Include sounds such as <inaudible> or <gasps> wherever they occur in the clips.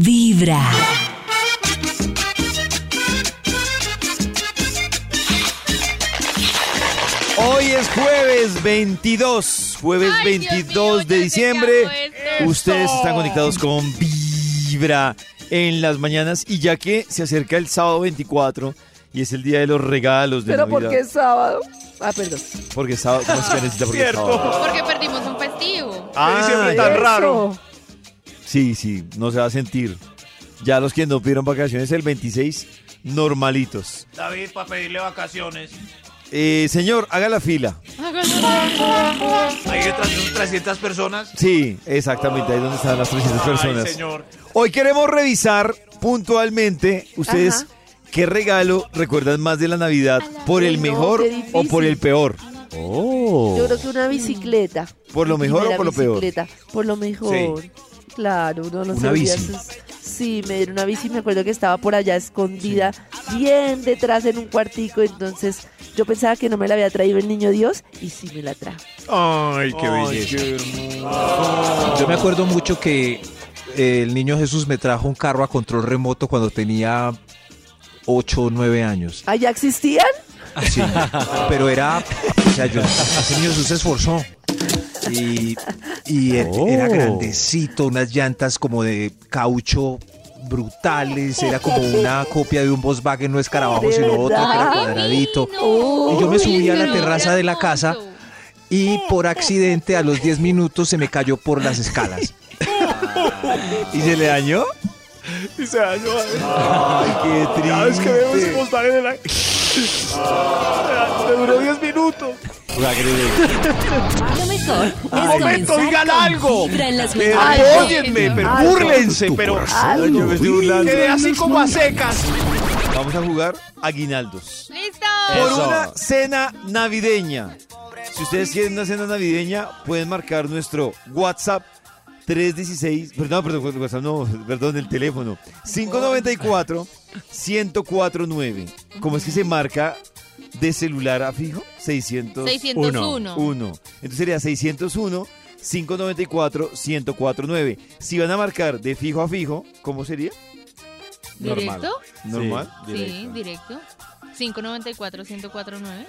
Vibra. Hoy es jueves 22, jueves Ay, Dios 22 mío, de diciembre. se. Ustedes están conectados con Vibra en las mañanas y ya que se acerca el sábado 24 y es el día de los regalos de Pero Navidad. porque es sábado. Ah, perdón. Porque es sábado, ¿cómo que necesita porque <laughs> es sábado? Porque perdimos un festivo. Ah, diciembre tan raro. Sí, sí, no se va a sentir. Ya los que no pidieron vacaciones el 26, normalitos. David, para pedirle vacaciones. Eh, señor, haga la fila. Hay detrás de unas 300 personas. Sí, exactamente, ahí donde están las 300 personas. Ay, señor. Hoy queremos revisar puntualmente ustedes Ajá. qué regalo recuerdan más de la Navidad, por el no, mejor o por el peor. Yo creo que una bicicleta. ¿Por lo mejor o por lo peor? bicicleta. Por lo mejor. Claro, uno no Una se bici. sus- Sí, me dieron una bici, me acuerdo que estaba por allá escondida, bien detrás en un cuartico, entonces yo pensaba que no me la había traído el niño Dios y sí me la trajo. Ay, qué belleza. Yo me acuerdo mucho que eh, el niño Jesús me trajo un carro a control remoto cuando tenía 8 o 9 años. ¿Allá existían? Sí, pero era, o sea, yo, ese niño Jesús se esforzó. Y, y e- era grandecito, unas llantas como de caucho brutales, era como una copia de un Volkswagen, no escarabajo, ¿De sino otro que era cuadradito. Oh. Y yo me subí a la terraza de la casa y por accidente a los 10 minutos se me cayó por las escalas. ¿Y se le dañó? Y se dañó. Ay, qué triste. Cada vez que veo ese postal en el. Me duró 10 minutos. Lo mejor es momento, comenzar digan con algo. Vibra en las Pero mañanas. Apóyenme, pero Algo. búrlense, pero Algo. Yo me estoy burlando. quedé así como a secas. Vamos a jugar aguinaldos. ¡Listo! Por Eso. una cena navideña. Si ustedes quieren una cena navideña, pueden marcar nuestro WhatsApp 316, perdón, perdón, WhatsApp no, perdón, el teléfono 594 1049. ¿Cómo es que se marca de celular a fijo? 600 601. uno. Entonces sería 601 594 1049. Si van a marcar de fijo a fijo, ¿cómo sería? ¿Directo? Normal. Sí, directo. 594-1049.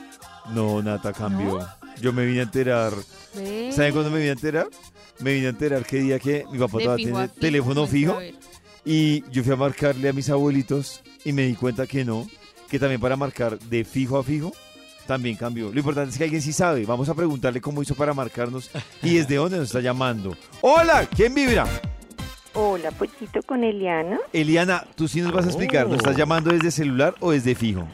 No, Nata cambió. Yo me vine a enterar. Ve. ¿Saben cuándo me vine a enterar? Me vine a enterar qué día que mi papá todavía tiene teléfono fijo. Y yo fui a marcarle a mis abuelitos y me di cuenta que no, que también para marcar de fijo a fijo también cambió. Lo importante es que alguien sí sabe. Vamos a preguntarle cómo hizo para marcarnos y desde dónde nos está llamando. Hola, ¿quién vibra? Hola, Pochito con Eliana, Eliana, tú sí nos vas a explicar, ¿nos estás llamando desde celular o desde fijo?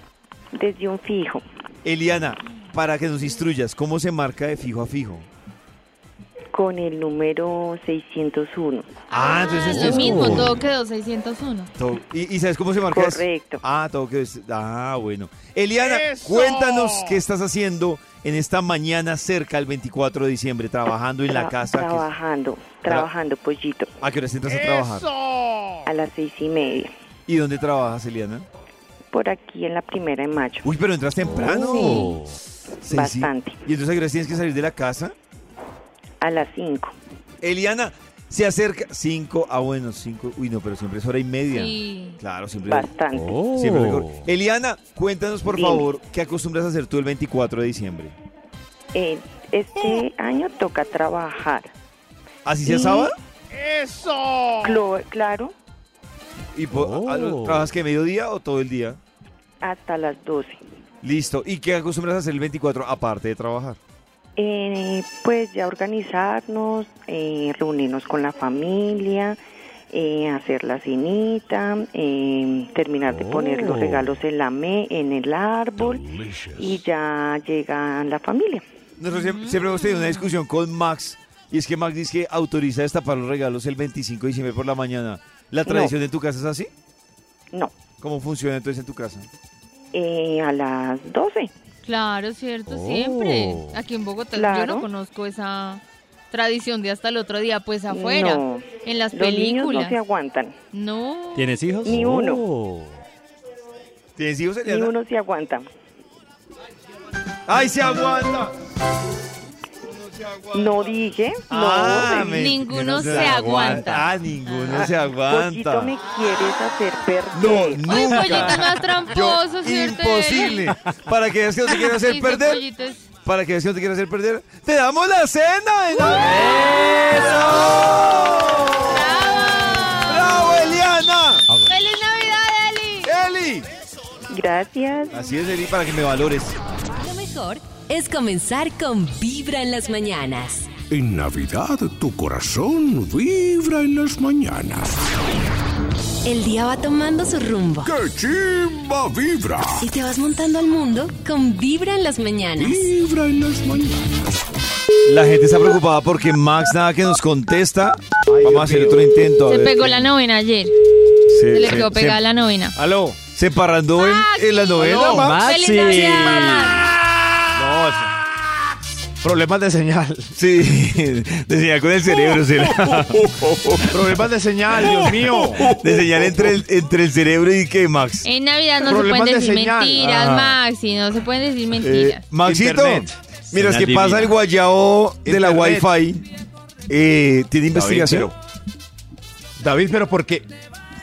desde un fijo, Eliana, para que nos instruyas, ¿cómo se marca de fijo a fijo? Con el número 601. Ah, entonces Lo es mismo, como- todo quedó 601. Todo- ¿Y, y sabes cómo se marca? eso? Correcto. Ah, todo que es- Ah, bueno. Eliana, ¡Eso! cuéntanos qué estás haciendo en esta mañana cerca al 24 de diciembre, trabajando en la Tra- casa. que- Trabajando, trabajando, Pollito, ¿A qué hora entras a trabajar? a las seis y media, ¿Y dónde trabajas, Eliana? por aquí en la primera de mayo. Uy, pero entras temprano. Sí, Bastante. ¿Y entonces a qué horas tienes que salir de la casa? A las cinco. Eliana, se acerca. Cinco, ah, bueno, cinco. Uy, no, pero siempre es hora y media. Sí. Claro, siempre. Bastante. siempre mejor. Eliana, cuéntanos por Dime. favor, ¿qué acostumbras a hacer tú el 24 de diciembre? Eh, este año toca trabajar. ¿Así sea Y- sábado? Clo- claro, ¿Y lo- trabajas que mediodía o todo el día? hasta las 12. Listo. ¿Y qué acostumbras a hacer el 24 aparte de trabajar? Eh, pues ya organizarnos, eh, reunirnos con la familia, eh, hacer la cenita, eh, terminar de poner los regalos en la me en el árbol y ya llega la familia. Nosotros siempre, siempre hemos tenido una discusión con Max y es que Max dice que autoriza destapar los regalos el 25 de diciembre por la mañana. ¿La tradición en tu casa es así? No, ¿Cómo funciona entonces en tu casa? eh, a las 12. Claro, cierto, siempre. Aquí en Bogotá yo no conozco esa tradición de hasta el otro día, pues afuera, No, en las los niños no películas. se aguantan, No. ¿Tienes hijos? ni uno, Oh. ¿Tienes hijos, ni uno se aguanta. ¡Ay, se aguanta! No dije, no. Ah, me- Ninguno que se aguanta. Ah, ninguno se Pollito, aguanta. me quieres hacer perder. No, Uy, pollito es nunca. más tramposo, ¿cierto? Imposible. Para que veas que no te quiero hacer <laughs> perder. pollito Para que veas que no te quiero hacer perder. ¡Te damos la cena! Navidad! ¡Bravo! ¡Bravo, Eliana! ¡Feliz Navidad, Eli! ¡Eli! Gracias. Así es, Eli, para que me valores. Lo mejor es comenzar con Vibra en las mañanas. En Navidad tu corazón vibra en las mañanas. El día va tomando su rumbo ¡Qué chimba vibra! y te vas montando al mundo con Vibra en las mañanas. Vibra en las mañanas. La gente está preocupada porque Max nada que nos contesta. Vamos a hacer otro intento. a Se ver. pegó la novena ayer. Se, Se le quedó pegada la novena. Aló. Se parrandó en, en la novela, Max. ¡Feliz Navidad! Problemas de señal. Sí, decía con el cerebro. se la- <laughs> Problemas de señal, Dios mío. de señal entre el, entre el cerebro y que Max. En Navidad no se pueden de decir señal. mentiras, Ah. Maxi. No se pueden decir Eh, mentiras. Maxito, Internet. mira, es que Señal pasa el guayao de la Internet. Wi-Fi. Eh, ¿Tiene investigación? David, pero, David, pero ¿por qué?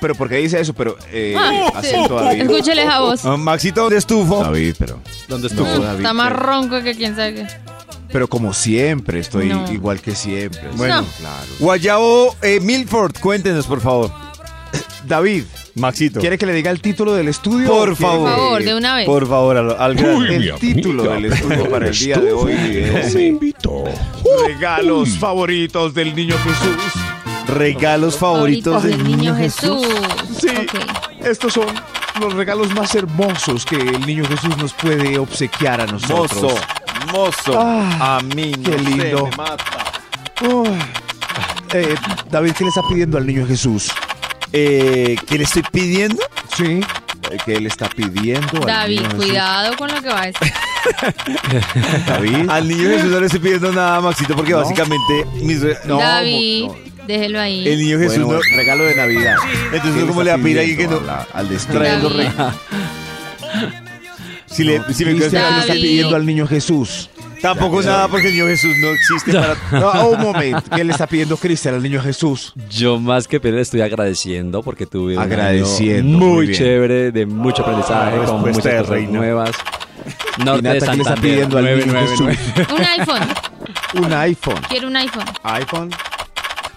Pero ¿por qué dice eso? Pero eh, Ah, acento David. Escúchele esa voz. Ah, Maxito, ¿dónde estufo? David, pero ¿Dónde no, estuvo? David, Está más pero- ronco que quién sabe qué. Pero como siempre, estoy No. igual que siempre. Bueno. No. claro. Guayao eh, Milford, cuéntenos, por favor. David, Maxito. ¿quiere que le diga el título del estudio? Por ¿O quiere favor. Por favor, de una vez. Por favor, al, al grano. Uy, El título amiga, del estudio para el día de hoy me es- invitó. Regalos favoritos del niño Jesús. Regalos favoritos del niño Jesús. Sí, Ok. estos son los regalos más hermosos que el niño Jesús nos puede obsequiar a nosotros. Mozo, mozo. Ah, a mí no qué sé, lindo. me mata. Uy. Eh, David, ¿qué le está pidiendo al niño Jesús? Eh, ¿Qué le estoy pidiendo? Sí. ¿Qué le está pidiendo al David, niño Jesús? cuidado con lo que va a decir. <laughs> David. Al niño Jesús no le estoy pidiendo nada, Maxito, porque No. básicamente mis re- No, David, no. déjelo ahí. el niño Jesús Bueno, no. regalo de Navidad. Entonces, ¿Qué ¿cómo le va a pedir a alguien que no? la- al destino? Si, le, si me Cristian, ¿qué le está pidiendo al niño Jesús? Tampoco nada porque el niño Jesús no existe para. <laughs> No, un momento. ¿Qué le está pidiendo Cristian al niño Jesús? Yo más que pedir estoy agradeciendo porque tuve un Agradeciendo, año muy chévere, de mucho aprendizaje, Ah, con respuesta muchas de cosas reina. nuevas. ¿Y Norte Nata, de qué le está Santander, pidiendo al niño 999. Un iPhone. Un iPhone. Quiero un iPhone. iPhone.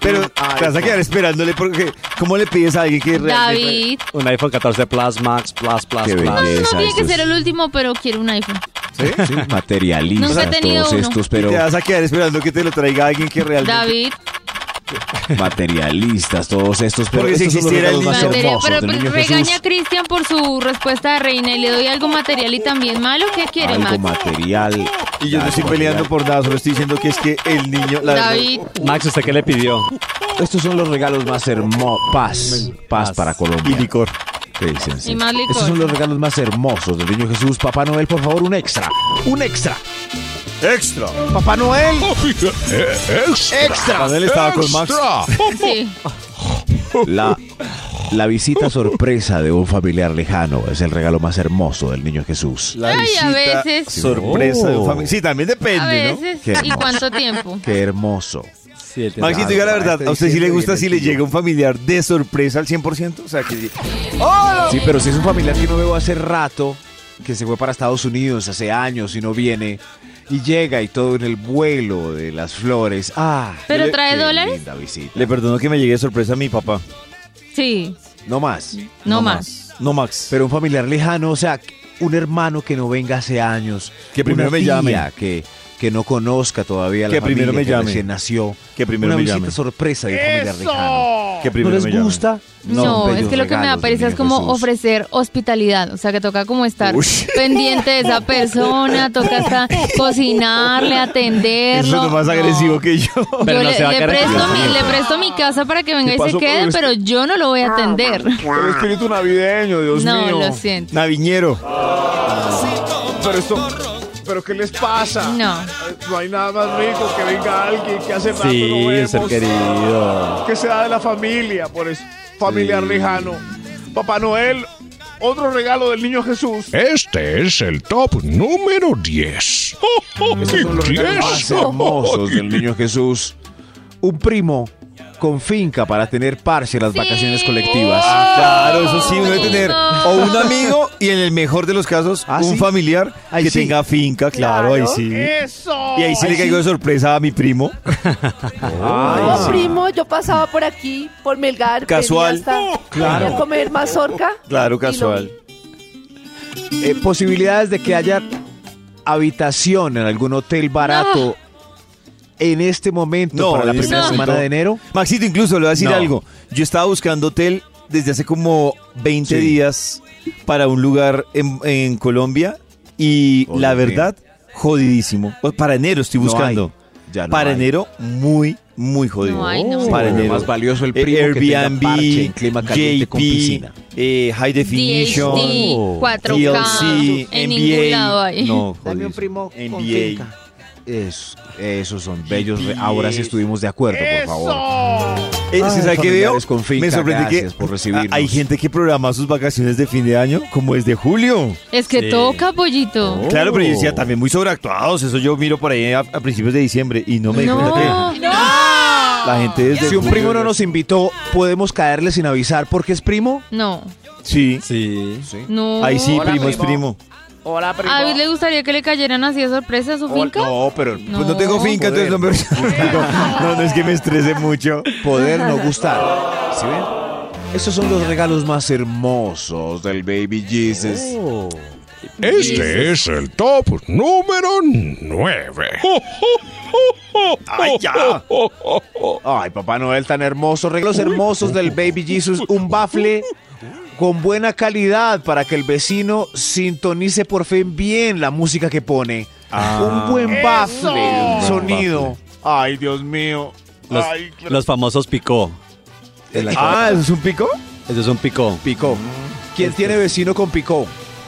Pero te vas a quedar esperándole porque. ¿Cómo le pides a alguien que realmente. David. Un iPhone 14 Plus Max Plus Plus Qué Plus. No, no, no Belleza, tiene que estos- ser el último, pero quiero un iPhone. Sí, <laughs> materialistas Nunca he tenido todos uno. estos, pero te vas a quedar esperando que te lo traiga alguien que realmente. David, <laughs> materialistas todos estos, pero Porque si estos existiera el niño- hermosos pero del pero niño regaña a. Cristian por su respuesta de reina y le doy algo material y también malo. ¿Qué quiere, Algo Max? material. Y yo no estoy peleando material. por nada, solo estoy diciendo que es que el niño. La verdad- David, Max, ¿usted qué le pidió? Estos son los regalos más hermosos. Paz. Paz Paz. para Colombia. Y licor. Sí. Y más licor. Estos son los regalos más hermosos del niño Jesús. Papá Noel, por favor, un extra. Un extra. ¡Extra! Papá Noel. <laughs> Extra. Cuando él estaba con Max. sí. La, la visita sorpresa de un familiar lejano es el regalo más hermoso del niño Jesús. La Ay, a visita veces. Sorpresa de un Oh. familiar. Sí, también A depende, ¿no? Qué ¿Y hermoso. cuánto tiempo? Qué hermoso. Maxito, diga la verdad, este ¿a usted sí le gusta si le llega un familiar de sorpresa al 100%? O sea, que Sí, pero si es un familiar que no veo hace rato, que se fue para Estados Unidos hace años y no viene, y llega y todo en el vuelo de las flores. Ah, ¿Pero qué trae dólares? linda visita. le perdono que me llegue de sorpresa a mi papá. Sí, No más. no, más. No, Max. Pero un familiar lejano, o sea, un hermano que no venga hace años. Que primero me llame. Que, que no conozca todavía la Que primero familia me que llame. recién nació. Que primero una me visita llame. sorpresa de un familiar lejano. Que ¿No primero les me gusta? No, es bellos que lo que me da regalos pereza es niño como Jesús. ofrecer hospitalidad. O sea, que toca como estar Ush. pendiente de esa <laughs> persona, toca hasta cocinarle, atenderlo. Eso es más No. agresivo que yo. Pero Yo no le, se va a le presto mi, le presto mi casa para que venga y se pasó quede, pero yo no lo voy a atender. El espíritu navideño, Dios no, mío. lo siento. Naviñero. Pero esto, ¿pero qué les pasa? No. No hay nada más rico que venga alguien que hace rato Sí, no un vemos. ser querido. Que sea de la familia, por eso, familiar Sí. lejano. Papá Noel, otro regalo del niño Jesús. Este es el top número 10. <laughs> Esos son los regalos más hermosos del niño Jesús. Un primo con finca para tener parche en las Sí. vacaciones colectivas. Claro, eso sí, uno debe tener o un amigo y en el mejor de los casos, ¿Ah, un sí? familiar Ahí que sí. tenga finca, claro, ahí sí. ¡Eso! Y ahí sí le caigo de sorpresa a mi primo. <laughs> No, primo, yo pasaba por aquí, por Melgar. Casual. venía hasta- Claro. venía a comer mazorca. Claro, casual. Eh, posibilidades de que haya habitación en algún hotel barato en este momento No, para la primera momento. semana de enero. Maxito, incluso le voy a decir No. algo. Yo estaba buscando hotel desde hace como 20 Sí. días para un lugar en, en Colombia y Oh, la verdad, jodidísimo. Para enero estoy No buscando. hay. Ya no para hay. enero, muy, muy jodido. No hay, no. Para Sí, enero. Más valioso el Eh, primo que tenga Airbnb, parche en clima caliente con JP, piscina. eh, High Definition, DHD, 4K. TLC, en NBA. ningún lado hay. No, Dame un jodido. primo con NBA. finca. Es- esos son bellos. Ahora sí estuvimos de acuerdo, por favor. Eh, ¿sí Ay, ¿Sabe qué veo? finca, Me sorprende gracias que por recibirnos. hay gente que programa sus vacaciones de fin de año como es de julio. Es que Sí. toca, pollito. Claro, pero yo decía también muy sobreactuados. Eso yo miro por ahí a, a principios de diciembre y no me di No, cuenta que la gente desde Si un julio- primo no nos invitó, ¿podemos caerle sin avisar porque es primo? no, Sí, Sí. no. ahí sí, Hola, primo es primo. Hola, primo. ¿A David le gustaría que le cayeran así de sorpresa a su finca? No, pero No. Pues no tengo finca, entonces <laughs> no me... no, no es que me estrese mucho. poder no gustar. ¿Sí ven? Estos son los regalos más hermosos del Baby Jesus. Este es el top número 9. <laughs> ¡Ay, ya! <laughs> Ay, Papá Noel tan hermoso. Regalos hermosos del Baby Jesus. Un bafle con buena calidad para que el vecino sintonice por fin bien la música que pone. un buen bafle, un sonido. Ay, Dios mío. Los, Ay, los famosos picó. Ah, ¿eso es un pico? Eso es un picó. Picó. ¿Quién tiene vecino con picó?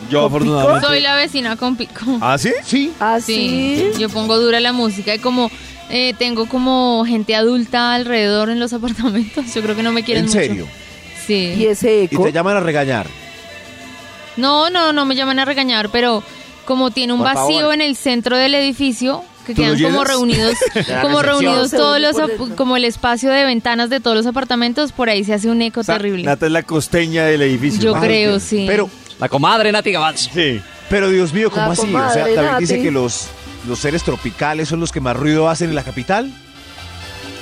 Yo afortunadamente. Soy la vecina con pico. ¿Ah, sí? Sí. ¿Ah, Sí, sí? yo pongo dura la música y como eh, tengo como gente adulta alrededor en los apartamentos, yo creo que no me quieren ¿En mucho. serio? ¿Y ese Y eco? te llaman a regañar. No, no, no me llaman a regañar, pero como tiene un Por vacío favor. en el centro del edificio, que ¿Tú lo quedan como reunidos, <laughs> como reunidos todos los, como el espacio de ventanas de todos los apartamentos, por ahí se hace un eco O sea, terrible. Nata es la costeña del edificio. Yo creo, sí. Pero, La comadre Nati Gavaz. Sí. pero Dios mío, ¿cómo La así? O sea, David dice que los, los seres tropicales son los que más ruido hacen en la capital.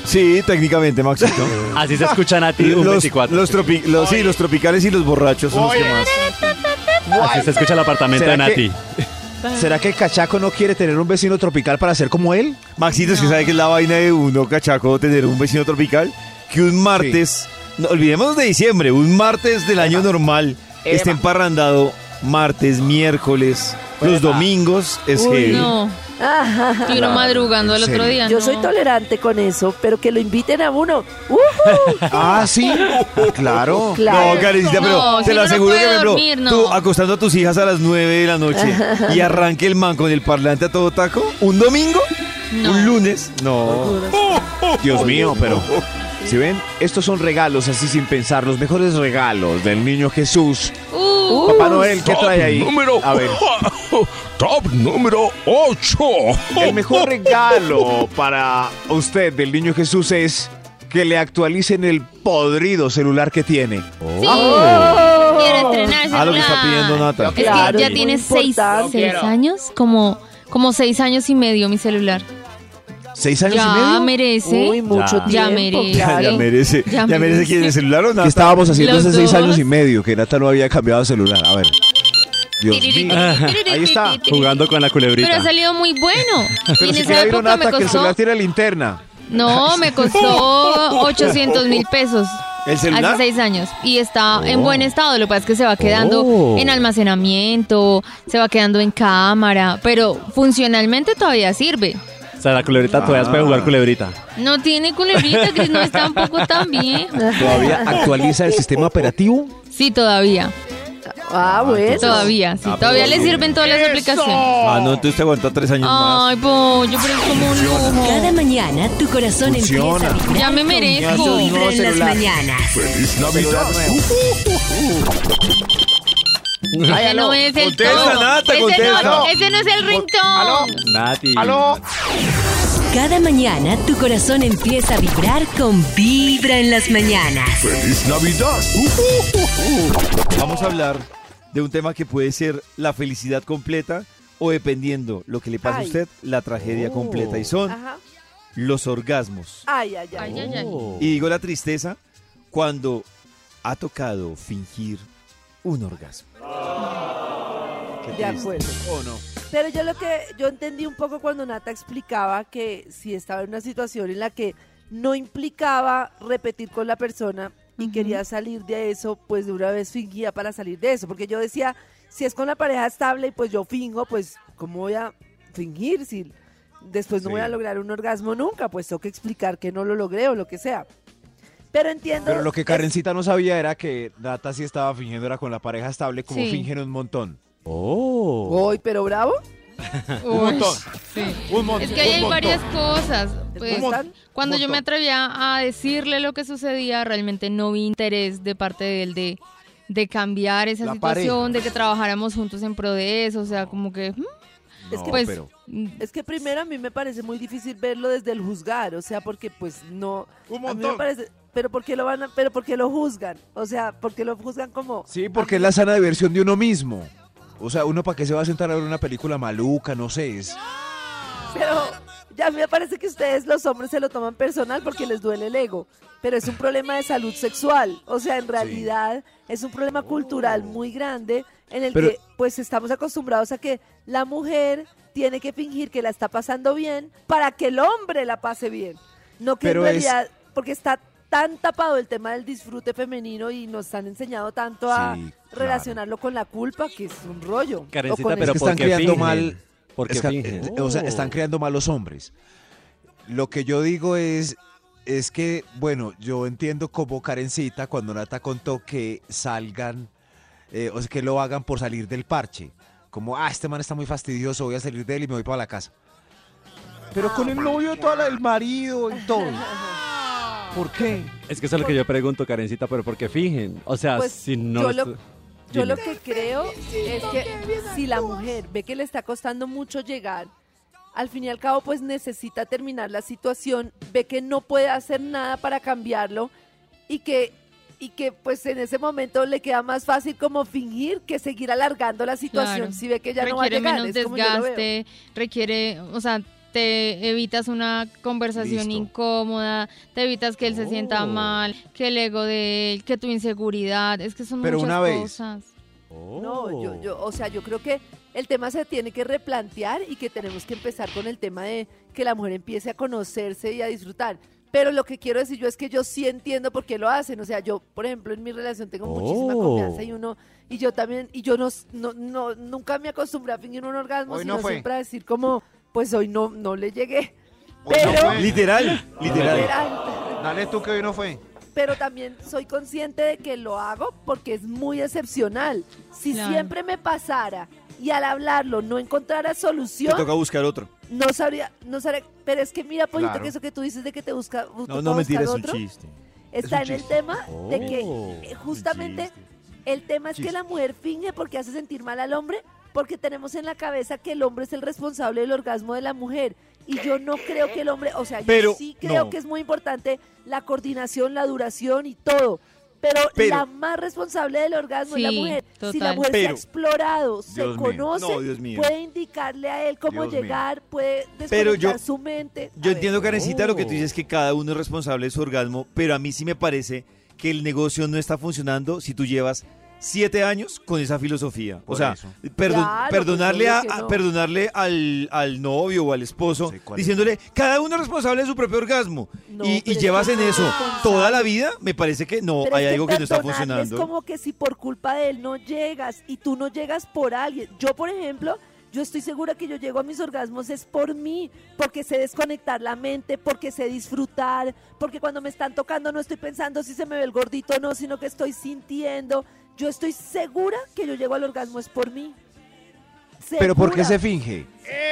Sí, técnicamente, Maxito. <laughs> Así se escucha Nati un los, 24. los, tropi- los- sí, los tropicales y los borrachos son los que más. Así se escucha el apartamento de ¿Será que- Nati. ¿Será que el cachaco no quiere tener un vecino tropical para ser como él? Maxito, es que sabe que es la vaina de uno, cachaco, tener un vecino tropical, que un martes, no, olvidémonos de diciembre, un martes del año normal, esté emparrandado martes, miércoles, los domingos, es Uy, heavy. No, <laughs> y uno madrugando el ¿en otro día. Yo no. soy tolerante con eso, pero que lo inviten a uno. ¡Ujú! <laughs> Ah, sí. Claro. <laughs> Claro. No, Karencita, pero No, te si lo aseguro que, por ejemplo, dormir, no. tú acostando a tus hijas a las 9 de la noche y arranque el man con el parlante a todo taco, un domingo, No. un lunes, no. Dios mío, pero. Si ven, estos son regalos así sin pensar, los mejores regalos del niño Jesús. Uh, Papá Noel, ¿qué trae ahí? número. A ver, <laughs> Top número 8. el mejor regalo para usted del niño Jesús es que le actualicen el podrido celular que tiene. sí. Oh. Quiero estrenar Ah, lo que está pidiendo Nata. Es que Claro, ya tiene muy seis, importante. seis años, como, como seis años y medio mi celular. ¿Seis años y Ya medio? merece. Uy, mucho Ya. tiempo. Ya merece. claro. Ya merece, Ya ya merece quién el celular o ¿Qué nada. estábamos haciendo Los hace seis dos. años y medio? Que Nata no había cambiado de celular. A ver. Dios mío. Ahí está. Jugando con la culebrita. Pero ha salido muy bueno. <laughs> y Pero en si esa época Nata me que el costó. celular tiene linterna. No, <laughs> me costó <laughs> 800 mil pesos. ¿El celular? Hace seis años. Y está en buen estado. Lo que pasa es que se va quedando Oh. en almacenamiento, se va quedando en cámara. Pero funcionalmente todavía sirve. O sea, la culebrita todavía puede jugar culebrita. No tiene culebrita, Cris, no es tampoco tan viejo. ¿Todavía actualiza el sistema operativo? Sí, todavía. Ah, bueno. Todavía, sí. Todavía le sirven todas las aplicaciones. Ah, no, entonces te aguanta tres años más. Ay, pollo, pero es como un lujo. Cada mañana tu corazón Funciona. empieza a vibrar Ya me merezco. Vibra en las mañanas. Feliz Navidad. Ese no es el Contesta. Nata, ese, contesta. No, ese no es el ¿Aló? ringtone. Nati. ¿Aló? Cada mañana tu corazón empieza a vibrar con Vibra en las mañanas. ¡Feliz Navidad! <laughs> Vamos a hablar de un tema que puede ser la felicidad completa o dependiendo lo que le pasa a Ay. usted, la tragedia Oh. completa. Y son Ajá. los orgasmos. Ay, ay, ay. Ay, ay, ay. Oh. Y digo la tristeza cuando ha tocado fingir un orgasmo. De acuerdo. ¿O no? Pero yo lo que yo entendí un poco cuando Nata explicaba que si estaba en una situación en la que no implicaba repetir con la persona y quería salir de eso, pues de una vez fingía para salir de eso. Porque yo decía, si es con la pareja estable y pues yo fingo, pues ¿cómo voy a fingir si después no voy a lograr un orgasmo nunca? Pues tengo que explicar que no lo logré o lo que sea. Pero entiendo... Pero lo que es- Karencita no sabía era que Nata sí estaba fingiendo era con la pareja estable como Sí. fingen un montón. Oh. Uy, pero bravo. <laughs> Uy, montón. sí. Un montón. Es que ahí hay un montón. varias cosas. Pues, cuando yo me atrevía a decirle lo que sucedía, realmente no vi interés de parte de él de, de cambiar esa La situación, de que trabajáramos juntos en pro de eso. O sea, como que, mm, Es que pues, pero Es que primero a mí me parece muy difícil verlo desde el juzgar, o sea, porque pues no, Un a mí me montón. parece, pero porque lo van, a, pero porque lo juzgan, o sea, porque lo juzgan como, Sí, porque es la sana diversión de uno mismo. O sea, uno para qué se va a sentar a ver una película maluca, no sé, es... pero ya me parece que ustedes los hombres se lo toman personal porque les duele el ego, pero es un problema de salud sexual, o sea, en realidad es un problema cultural muy grande en el Pero- que pues estamos acostumbrados a que la mujer tiene que fingir que la está pasando bien para que el hombre la pase bien, no que Pero en es- realidad porque está tan tapado el tema del disfrute femenino y nos han enseñado tanto a Sí, claro. relacionarlo con la culpa que es un rollo. Karencita, O con el- pero Es que ¿por están qué criando fingen? mal- Porque Es que, fingen. eh, O sea, están creando malos hombres. Lo que yo digo es, es que, bueno, yo entiendo como Karencita cuando Nata contó que salgan, eh, o sea, que lo hagan por salir del parche. Como, ah, este man está muy fastidioso, voy a salir de él y me voy para la casa. Pero con el novio, toda la, el marido y todo. <laughs> ¿Por qué? Es que eso es lo que yo pregunto, Karencita, pero ¿por qué fingen? O sea, Pues, si no... yo lo- estu- Yo Dime. lo que creo es que si la mujer ve que le está costando mucho llegar, al fin y al cabo pues necesita terminar la situación, ve que no puede hacer nada para cambiarlo y que y que pues en ese momento le queda más fácil como fingir que seguir alargando la situación Claro. si ve que ya no va a requiere llegar. menos es como yo lo veo. desgaste, requiere, o sea, te evitas una conversación Listo. incómoda, te evitas que él se sienta Oh. mal, que el ego de él, que tu inseguridad, es que son Pero muchas una vez. cosas. No, Oh. yo, yo, o sea, yo creo que el tema se tiene que replantear y que tenemos que empezar con el tema de que la mujer empiece a conocerse y a disfrutar. Pero lo que quiero decir yo es que yo sí entiendo por qué lo hacen. O sea, yo, por ejemplo, en mi relación tengo muchísima Oh. confianza y uno, y yo también, y yo no, no, no- nunca me acostumbré a fingir un orgasmo, Hoy no sino fue. siempre a decir como, pues hoy no, no le llegué. Hoy <laughs> Pero. Literal, <laughs> literal. Literal. Dale tú que hoy no fue. pero también soy consciente de que lo hago porque es muy excepcional. Si Claro. siempre me pasara y al hablarlo no encontrara Te solución, toca buscar otro. no sabría, no sabría, pero es que mira, Pollito, Claro. que eso que tú dices de que te busca, No, no mentira, es un otro, chiste. está Es un en el tema de que Oh. eh, justamente el tema es que la mujer finge porque hace sentir mal al hombre, porque tenemos en la cabeza que el hombre es el responsable del orgasmo de la mujer. Y yo no creo que el hombre, o sea, yo sí creo no. que es muy importante la coordinación, la duración y todo. Pero, Pero- la más responsable del orgasmo es la Sí, mujer. Si la mujer se ha explorado, se Dios mío. conoce, No, Dios mío. puede indicarle a él cómo Dios mío. llegar, puede Pero yo- su mente. A Yo ver. entiendo, Karencita, lo que tú Oh. dices que cada uno es responsable de su orgasmo, pero a mí sí me parece que el negocio no está funcionando si tú llevas siete años con esa filosofía. O sea, eso. perdon- Claro, pues, perdonarle, a, no. perdonarle al, al novio o al esposo, Sí, ¿cuál es? diciéndole, cada uno es responsable de su propio orgasmo. No, y llevas en eso toda la vida, me parece que no, Pero hay algo que no está funcionando. Es como que si por culpa de él no llegas y tú no llegas por alguien. Yo, por ejemplo, yo estoy segura que yo llego a mis orgasmos es por mí, porque sé desconectar la mente, porque sé disfrutar, porque cuando me están tocando no estoy pensando si se me ve el gordito o no, sino que estoy sintiendo. Yo estoy segura que yo llego al orgasmo es por mí. Pero ¿por qué segura. se finge?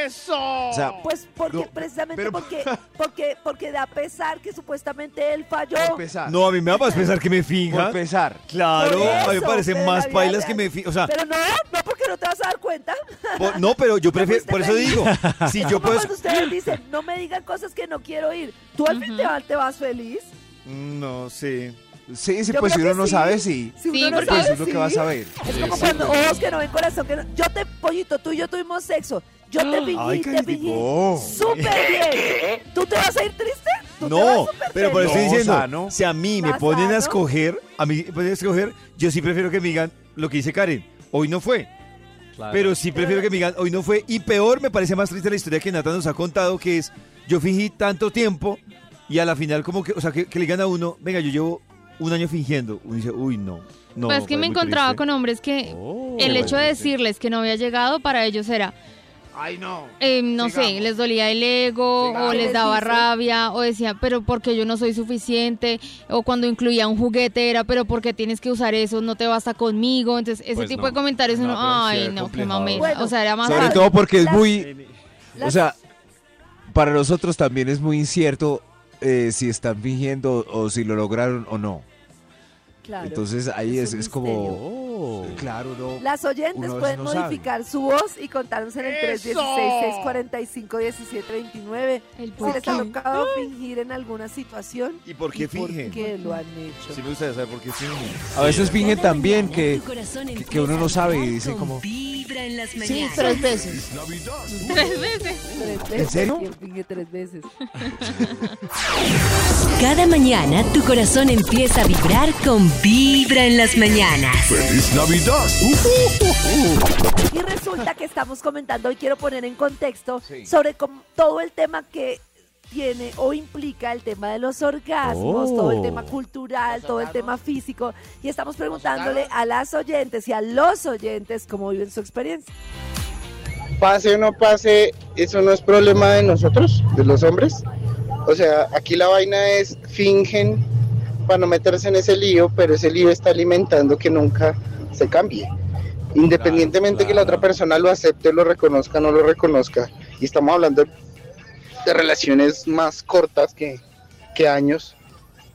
¡Eso! O sea, Pues porque No, precisamente pero- porque, <laughs> porque, porque da pesar que supuestamente él falló. por pesar. No, a mí me da más pensar que me por finja. pesar. Claro, Por a mí me eso, parece más pailas que me finja. O sea, Pero no, no porque no te vas a dar cuenta. por- no, pero yo <laughs> prefiero, por eso feliz. digo, <laughs> si Es yo puedo... cuando ustedes dicen, no me digan cosas que no quiero oír. ¿Tú al fin te vas, te vas feliz? No sé. Sí, sí, Yo pues si uno que no sí. sabe, sí. Si Sí, uno no sabe, Pues es lo que sí. vas a ver. Es como cuando ojos que no ven, corazón que no. Yo te, pollito, tú y yo tuvimos sexo. Yo te <gasps> fingí, Ay, te. Oh. Súper bien. ¿Tú te vas a ir triste? ¿Tú te vas No, pero por eso estoy diciendo, sano. si a mí me ponen a escoger, a mí me ponen a escoger, yo sí prefiero que me digan lo que dice Karen, hoy no fue. Claro. Pero sí prefiero que me digan, hoy no fue. Y peor, me parece más triste la historia que Nata nos ha contado, que es, yo fingí tanto tiempo y a la final como que, o sea, que, que le digan a uno, venga, yo llevo un año fingiendo. Uno dice, uy, no. no pues es que me encontraba triste. con hombres que Oh. el hecho de decirles que no había llegado para ellos era, Ay, no. eh, no sé, les dolía el ego Sigamos. o ¿Qué les daba rabia o decía, pero porque yo no soy suficiente o cuando incluía un juguete era, pero porque tienes que usar eso, no te basta conmigo. Entonces ese Pues tipo no. de comentarios No, uno, ay, no, qué mamera. Bueno, o sea, era más Sobre fácil. todo porque es las- muy... O sea, para nosotros también es muy incierto eh, si están fingiendo o si lo lograron o no. Claro, Entonces ahí es es como... Claro, no. Las oyentes Uno pueden no sabe. modificar su voz y contarnos en el ¡Eso! 316-645-1729 El si les ha por tocado fingir en alguna situación. ¿Y por qué y por fingen? qué lo han hecho. Sí me gustaría saber por qué fingen. A veces fingen también mañana que... que- uno no sabe y dice como- Vibra en las Sí, mañanas. tres veces. Tres veces. Tres veces, serio? y él finge tres veces. Cada mañana tu corazón empieza a vibrar con Vibra en las mañanas. ¡Feliz Navidad! <laughs> Y resulta que estamos comentando, y quiero poner en contexto, Sí. sobre cómo- todo el tema que tiene o implica el tema de los orgasmos, Oh. todo el tema cultural, todo el tema físico. Y estamos preguntándole a las oyentes y a los oyentes cómo viven su experiencia. pase o no pase, eso no es problema de nosotros, de los hombres. O sea, aquí la vaina es fingen para no meterse en ese lío, pero ese lío está alimentando que nunca se cambie. Independientemente que la otra persona lo acepte, lo reconozca, no lo reconozca. Y estamos hablando de relaciones más cortas que, que años.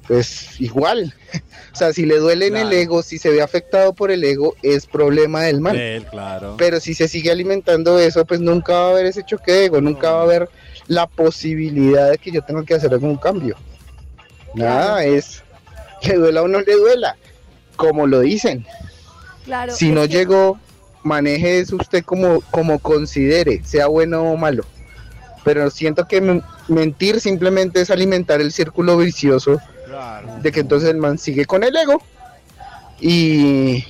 Pues igual. <laughs> O sea, si le duele en el ego, si se ve afectado por el ego, es problema del mal. Él, claro. Pero si se sigue alimentando eso, pues nunca va a haber ese choque de ego, nunca va a haber la posibilidad de que yo tenga que hacer algún cambio. Nada, es le duela o no le duela, como lo dicen. Claro. Si no que- llegó, maneje eso usted como, como considere, sea bueno o malo. Pero siento que men- mentir simplemente es alimentar el círculo vicioso de que entonces el man sigue con el ego y,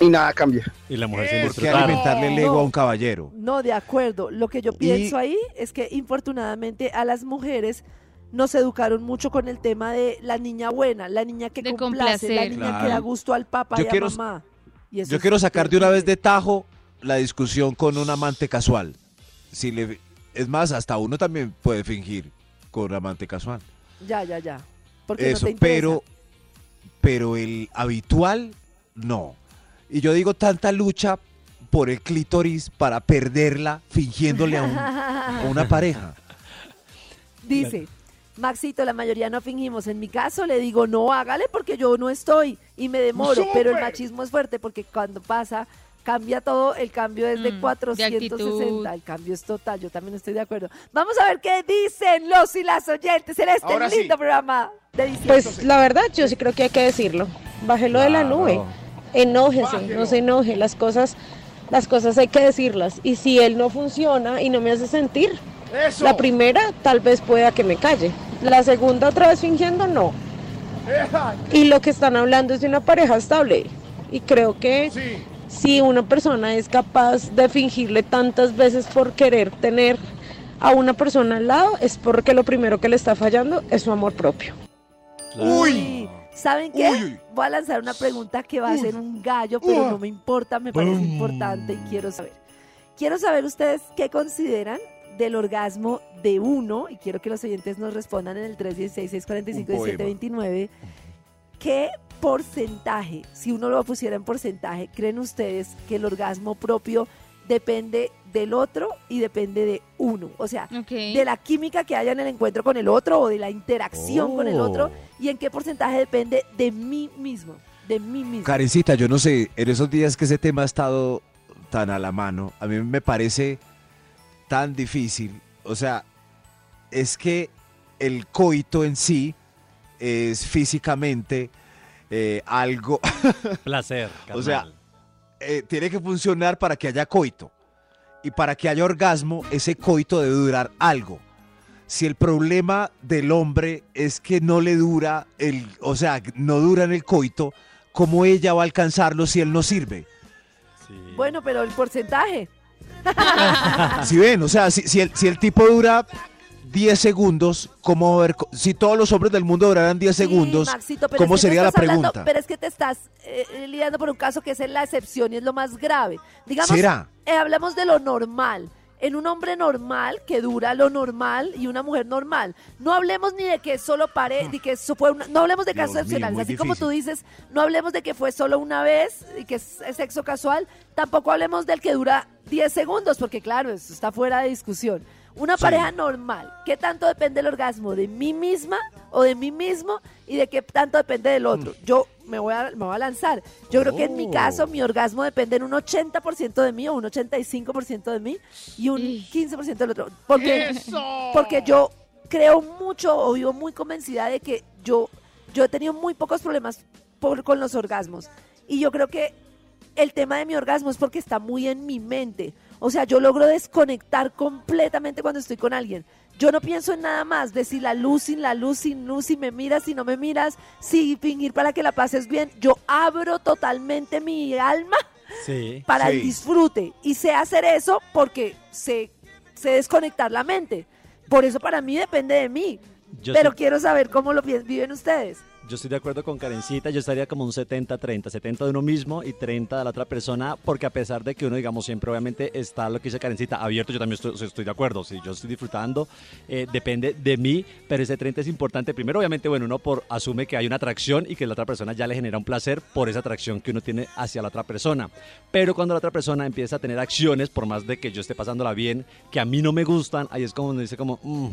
y nada cambia. Y la mujer sin ¿Por qué alimentarle el ego No. a un caballero? No, de acuerdo. Lo que yo pienso ahí es que infortunadamente a las mujeres nos educaron mucho con el tema de la niña buena, la niña que De complace, la niña que da gusto al papá Yo y a quiero- mamá. Y Yo quiero sacar de una vez de tajo la discusión con un amante casual. Si le, es más, hasta uno también puede fingir con un amante casual. Ya, ya, ya. Porque Eso, no te interesa. pero, pero el habitual, no. Y yo digo tanta lucha por el clítoris para perderla fingiéndole a, un- a una pareja. <laughs> Dice, Maxito, la mayoría no fingimos. En mi caso le digo, no, hágale porque yo no estoy y me demoro. Pero el machismo es fuerte porque cuando pasa, cambia todo. El cambio es de Mm, de 460. actitud. el cambio es total. Yo también estoy de acuerdo. Vamos a ver qué dicen los y las oyentes en este Ahora sí. lindo programa de diciembre. Pues la verdad, yo sí creo que hay que decirlo. Bájelo de la nube. Enójese, no se enoje. Las cosas, las cosas hay que decirlas. Y si él no funciona y no me hace sentir, ¡Eso! la primera tal vez pueda que me calle. La segunda otra vez fingiendo, no. Y lo que están hablando es de una pareja estable. Y creo que Sí. si una persona es capaz de fingirle tantas veces por querer tener a una persona al lado, es porque lo primero que le está fallando es su amor propio. Uy, ¿saben qué? Uy. Voy a lanzar una pregunta que va a ser un gallo, pero no me importa, me parece importante y quiero saber. Quiero saber ustedes qué consideran del orgasmo de uno, y quiero que los oyentes nos respondan en el 316-645-1729, ¿qué porcentaje, si uno lo pusiera en porcentaje, creen ustedes que el orgasmo propio depende del otro y depende de uno. O sea, Ok. de la química que haya en el encuentro con el otro o de la interacción con el Oh. otro y en qué porcentaje depende de mí mismo, de mí mismo. Karencita, yo no sé, en esos días que ese tema ha estado tan a la mano, a mí me parece tan difícil. O sea, es que el coito en sí es físicamente eh, algo, <laughs> Placer. o sea, carnal. eh, tiene que funcionar para que haya coito. Y para que haya orgasmo, ese coito debe durar algo. Si el problema del hombre es que no le dura el, o sea, no dura en el coito, ¿cómo ella va a alcanzarlo si él no sirve? Bueno, pero el porcentaje. Si ven, o sea, si, si el, si el tipo dura 10 segundos, ¿cómo co- si todos los hombres del mundo duraran 10 segundos, Maxito, ¿cómo es que tú sería la hablando- pregunta? pero es que te estás eh, lidiando por un caso que es la excepción y es lo más grave. Digamos, ¿Será? eh, hablamos de lo normal. En un hombre normal que dura lo normal y una mujer normal. No hablemos ni de que solo pare, ni que eso fue una- no hablemos de casos excepcionales. Así como tú dices, no hablemos de que fue solo una vez y que es, es sexo casual. Tampoco hablemos del que dura 10 segundos, porque claro, eso está fuera de discusión. Una Sí. pareja normal, ¿qué tanto depende el orgasmo? ¿De mí misma o de mí mismo? ¿Y de qué tanto depende del otro? Yo me voy a, me voy a lanzar. Yo creo que en mi Oh. caso mi orgasmo depende en un 80% de mí o un 85% de mí y un 15% del otro. Porque, porque yo creo mucho o vivo muy convencida de que yo, yo he tenido muy pocos problemas por, con los orgasmos. Y yo creo que el tema de mi orgasmo es porque está muy en mi mente. O sea, yo logro desconectar completamente cuando estoy con alguien. Yo no pienso en nada más de si la luz, sin la luz, sin luz, si me miras, si no me miras, si fingir para que la pases bien. Yo abro totalmente mi alma Sí. para el disfrute. Y sé hacer eso porque sé, sé desconectar la mente. Por eso para mí depende de mí. Yo Pero sí- quiero saber cómo lo viven ustedes. Yo estoy de acuerdo con Karencita, yo estaría como un 70-30, 70 de uno mismo y 30 de la otra persona, porque a pesar de que uno, digamos, siempre obviamente está lo que dice Karencita, abierto, yo también estoy, estoy de acuerdo, si yo estoy disfrutando, eh, depende de mí, pero ese 30 es importante. Primero, obviamente, bueno, uno por, asume que hay una atracción y que la otra persona ya le genera un placer por esa atracción que uno tiene hacia la otra persona. Pero cuando la otra persona empieza a tener acciones, por más de que yo esté pasándola bien, que a mí no me gustan, ahí es como uno dice como... "Mm,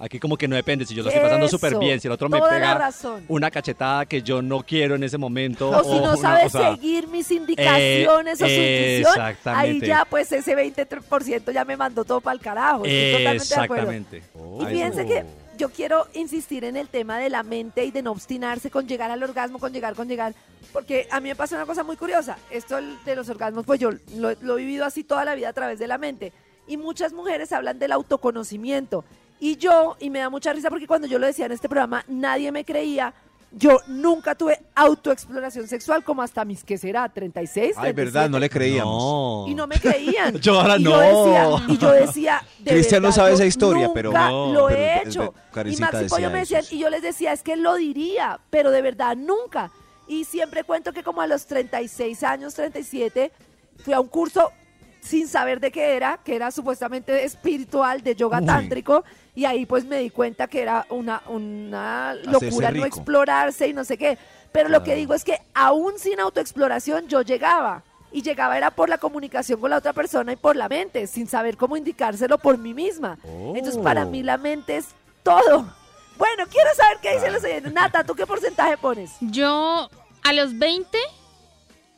Aquí como que no depende, si yo lo estoy pasando súper bien, si el otro me toda la pega razón. una cachetada que yo no quiero en ese momento. O si no una- sabes o sea, seguir mis indicaciones o su eh, intuición, ahí exactamente. ya pues ese 20% ya me mandó todo para el carajo. Estoy totalmente de acuerdo. Exactamente. Y fíjense que yo quiero insistir en el tema de la mente y de no obstinarse con llegar al orgasmo, con llegar, con llegar, porque a mí me pasa una cosa muy curiosa. Esto de los orgasmos, pues yo lo, lo he vivido así toda la vida a través de la mente. Y muchas mujeres hablan del autoconocimiento. Y yo, y me da mucha risa porque cuando yo lo decía en este programa, nadie me creía. Yo nunca tuve autoexploración sexual como hasta mis, ¿qué será? 36, Ay, 37. verdad, no le creíamos. Y no me creían. <laughs> Yo ahora y no. Yo decía, y yo decía, de <laughs> Cristian no sabe esa historia, pero- nunca No, lo pero he hecho. Y Maxi Pollo me decían, y yo les decía, es que lo diría, pero de verdad nunca. Y siempre cuento que como a los 36 años, 37, fui a un curso sin saber de qué era, que era supuestamente espiritual, de yoga Uy. tántrico, y ahí pues me di cuenta que era una, una locura no explorarse y no sé qué. Pero lo que digo es que aún sin autoexploración yo llegaba. Y llegaba era por la comunicación con la otra persona y por la mente, sin saber cómo indicárselo por mí misma. Entonces para mí la mente es todo. Bueno, quiero saber qué dicen los oyentes. Nata, ¿tú qué porcentaje pones? Yo a los 20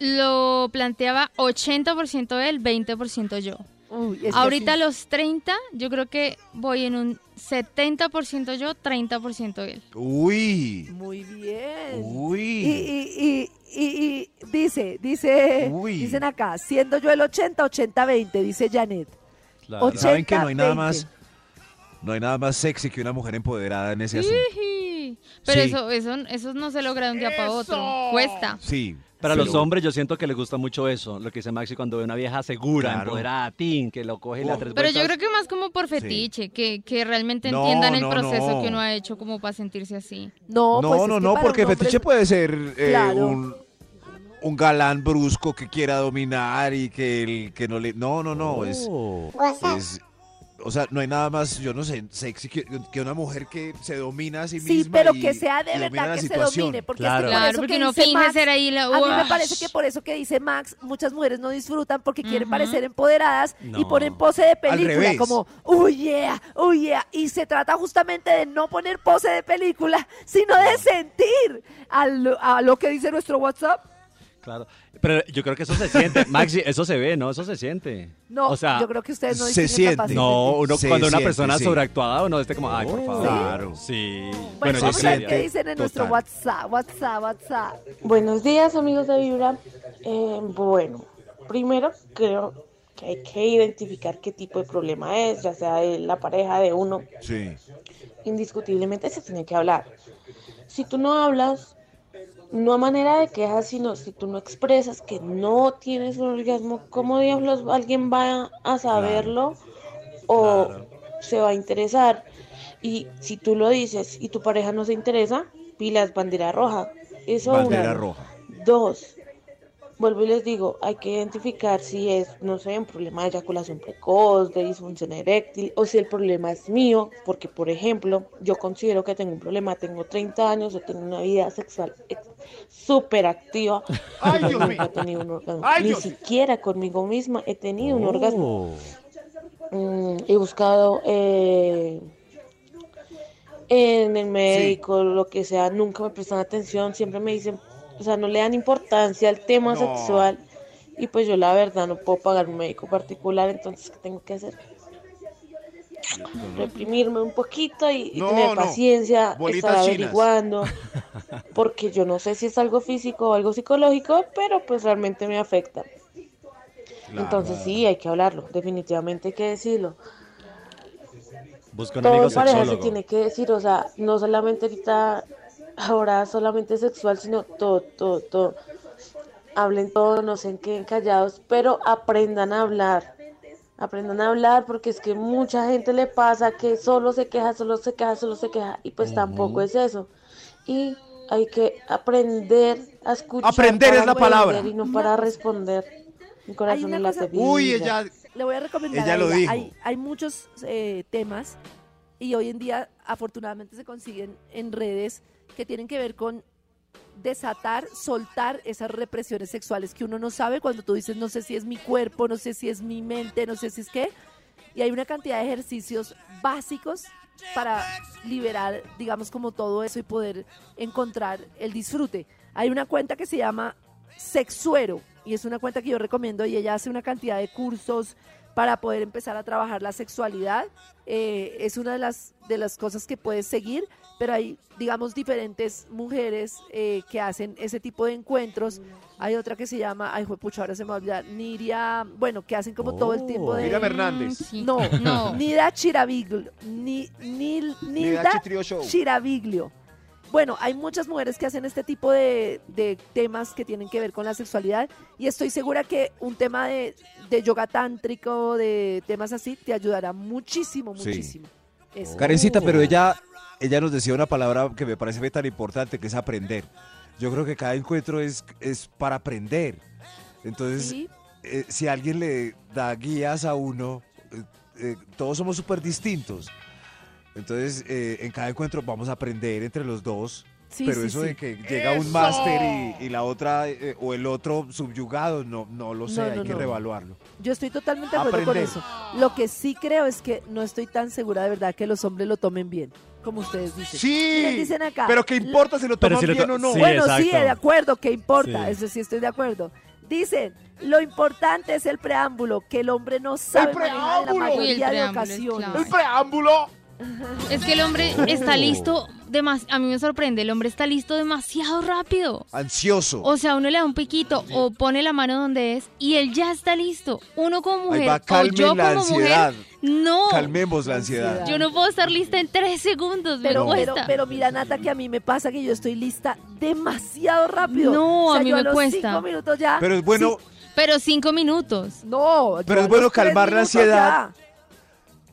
lo planteaba 80% él, 20% yo. es que Ahorita a los 30 yo creo que voy en un 70% yo, 30% él. Uy. Muy bien. Uy. Y, y, y, y- y dice, dice, Uy. dicen acá, siendo yo el 80, 80, 20, dice Janet. Y saben que no hay nada 80-20. más, no hay nada más sexy que una mujer empoderada en ese asunto. Pero Sí. eso, eso, eso no se logra de un día para otro. Cuesta. Sí. Para los hombres yo siento que les gusta mucho eso, lo que dice Maxi cuando ve una vieja segura, Claro. empoderada, tin, que lo coge y le da tres Pero yo creo que más como por fetiche, que, que realmente No, entiendan el no, proceso no. que uno ha hecho como para sentirse así. No, No, pues es no, no, porque hombre- fetiche puede ser eh, Claro. un, un galán brusco que quiera dominar y que el que no le. No, no, no. Es, Oh. es- o sea, no hay nada más, yo no sé, sexy que, que una mujer que se domina a sí Sí, misma. pero y- que sea de verdad la que se situación. domine. Porque Claro. es que por Claro, eso porque que no dice finge Max, ser ahí la- A mí me parece que por eso que dice Max, muchas mujeres no disfrutan porque quieren parecer empoderadas y ponen pose de película, como, oh yeah, oh yeah. Y se trata justamente de no poner pose de película, sino de sentir a lo, a lo que dice nuestro WhatsApp. Claro. Pero yo creo que eso se siente. Maxi, eso se ve, ¿no? Eso se siente. No, o sea, yo creo que ustedes no se distinguen siente. No, uno Se cuando una persona sí. sobreactuada, uno esté como, ay, por favor. Claro. Sí. Bueno, yo vamos a ver creería. qué dicen en nuestro. WhatsApp, WhatsApp, WhatsApp. Buenos días amigos de Vibra. Eh, bueno, primero creo que hay que identificar qué tipo de problema es, ya sea de la pareja de uno. Sí. Indiscutiblemente se tiene que hablar. Si tú no hablas, no a manera de quejas, sino si tú no expresas que no tienes un orgasmo, ¿cómo diablos alguien va a saberlo o se va a interesar? Y si tú lo dices y tu pareja no se interesa, pilas, bandera roja. Eso Bandera roja. Dos, vuelvo y les digo, hay que identificar si es, no sé, un problema de eyaculación precoz, de disfunción eréctil, o si el problema es mío, porque por ejemplo, yo considero que tengo un problema, tengo 30 años, he tenido una vida sexual ex- súper activa, <laughs> Ay, Dios nunca he tenido un orgasmo, Ay, ni siquiera conmigo misma he tenido un orgasmo. Oh. Mm, he buscado eh, en el médico, lo que sea, nunca me prestan atención, siempre me dicen, o sea, no le dan importancia al tema No. sexual y pues yo la verdad no puedo pagar un médico particular, entonces ¿qué tengo que hacer? Reprimirme un poquito y, No, tener no. paciencia, Bolitas estar chinas. averiguando, <laughs> porque yo no sé si es algo físico o algo psicológico, pero pues realmente me afecta. Entonces sí, hay que hablarlo, definitivamente hay que decirlo. Busca un Todo amigo pareja se tiene que decir, o sea, no solamente ahorita, ahora solamente sexual, sino todo, todo, todo. Hablen todo, no se queden callados, pero aprendan a hablar. Aprendan a hablar porque es que mucha gente le pasa que solo se queja, solo se queja, solo se queja y pues tampoco es eso. Y hay que aprender a escuchar. Aprender es la palabra. Y no para responder. Mi Hay corazón una no cosa- Uy, ella. Le voy a recomendar. Ella a lo ella. dijo. Hay, hay muchos eh, temas y hoy en día afortunadamente se consiguen en redes que tienen que ver con desatar, soltar esas represiones sexuales que uno no sabe cuando tú dices no sé si es mi cuerpo, no sé si es mi mente, no sé si es qué. Y hay una cantidad de ejercicios básicos para liberar, digamos, como todo eso y poder encontrar el disfrute. Hay una cuenta que se llama Sexuero y es una cuenta que yo recomiendo y ella hace una cantidad de cursos para poder empezar a trabajar la sexualidad. Eh, es una de las, de las cosas que puedes seguir, pero hay, digamos, diferentes mujeres eh, que hacen ese tipo de encuentros. Hay otra que se llama, ay, pucha, ahora se me va a olvidar, Niria, bueno, que hacen como todo el tiempo de... Miriam Hernández. Mm, sí. No, No. Nida Chiraviglio. Ni, Nil- Nilda. Chiraviglio. Bueno, hay muchas mujeres que hacen este tipo de, de temas que tienen que ver con la sexualidad y estoy segura que un tema de, de yoga tántrico, de temas así, te ayudará muchísimo, Sí. muchísimo. Eso. Karencita, pero ella, ella nos decía una palabra que me parece tan importante, que es aprender. Yo creo que cada encuentro es, es para aprender. Entonces, Sí, eh, si alguien le da guías a uno, eh, eh, todos somos súper distintos. Entonces, eh, en cada encuentro vamos a aprender entre los dos. sí, pero sí, eso sí. de que llega un máster y, y la otra eh, o el otro subyugado, no, no lo sé, No, hay no, que no. reevaluarlo. Yo estoy totalmente de acuerdo con eso. Lo que sí creo es que no estoy tan segura de verdad que los hombres lo tomen bien, como ustedes dicen. Miren, dicen acá. pero ¿qué importa si lo toman si lo bien to- o no? sí, bueno, sí, de acuerdo, ¿qué importa? Sí. Eso sí estoy de acuerdo. Dicen, lo importante es el preámbulo, que el hombre no sabe manejar en la mayoría de ocasiones. ¡El preámbulo! Es que el hombre <laughs> está listo, demas- a mí me sorprende, el hombre está listo demasiado rápido. Ansioso. O sea, uno le da un piquito o pone la mano donde es y él ya está listo. Uno como Ahí mujer va, o calmen yo la como ansiedad. mujer, no. Calmemos la ansiedad. Yo no puedo estar lista en tres segundos, Pero, me pero, cuesta. pero mira, Nata, que a mí me pasa que yo estoy lista demasiado rápido. No, O sea, a mí yo me los cuesta. cinco minutos ya. Pero es bueno, sí, Pero cinco minutos. no, Pero a es bueno calmar la ansiedad. ya.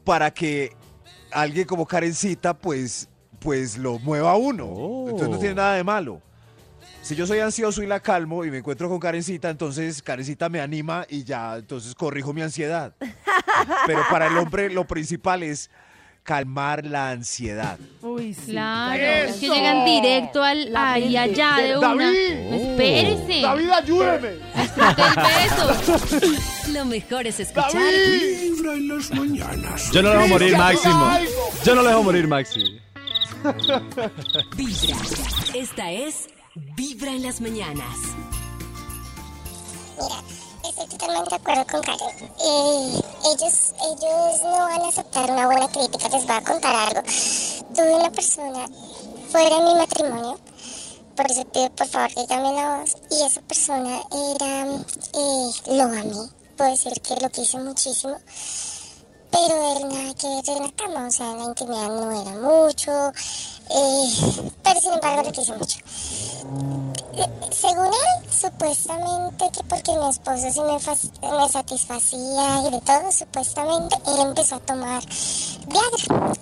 para que alguien como Karencita, pues, pues lo mueva a uno. Oh. Entonces no tiene nada de malo. Si yo soy ansioso y la calmo y me encuentro con Karencita, entonces Karencita me anima y ya, entonces corrijo mi ansiedad. Pero para el hombre lo principal es calmar la ansiedad. Uy, sí. Claro, David. es que llegan directo al La ahí mente. allá de una. David. Espérese. David, ayúdeme. Disfrute el beso. <laughs> Lo mejor es escuchar Vibra en las mañanas. Yo no lo dejo morir, Máximo. Yo no lo dejo morir, Maxi. Vibra. Esta es Vibra en las mañanas. Mira, estoy totalmente de acuerdo con Karen. Eh, ellos, ellos no van a aceptar una buena crítica. Les voy a contar algo. Tuve una persona fuera de mi matrimonio, por eso pido por favor que llamen la voz, y esa persona era, eh, lo amé. Puedo decir que lo quise muchísimo, pero era nada que ver en la cama, o sea, la intimidad no era mucho, eh, pero sin embargo lo quise mucho. Según él, supuestamente que porque mi esposo sí me, me satisfacía y de todo, supuestamente él empezó a tomar Viagra.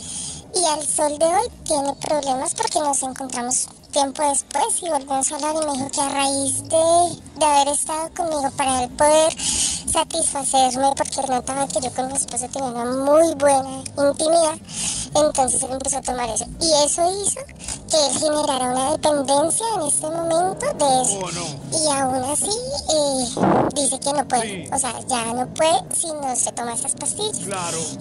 Y al sol de hoy tiene problemas porque nos encontramos tiempo después y volvimos a hablar y me dijo que a raíz de, de haber estado conmigo para él poder satisfacerme porque él notaba que yo con mi esposo tenía una muy buena intimidad, entonces él empezó a tomar eso. Y eso hizo que él generara una dependencia en este momento de eso. Y aún así eh, dice que no puede, o sea, ya no puede si no se toma esas pastillas.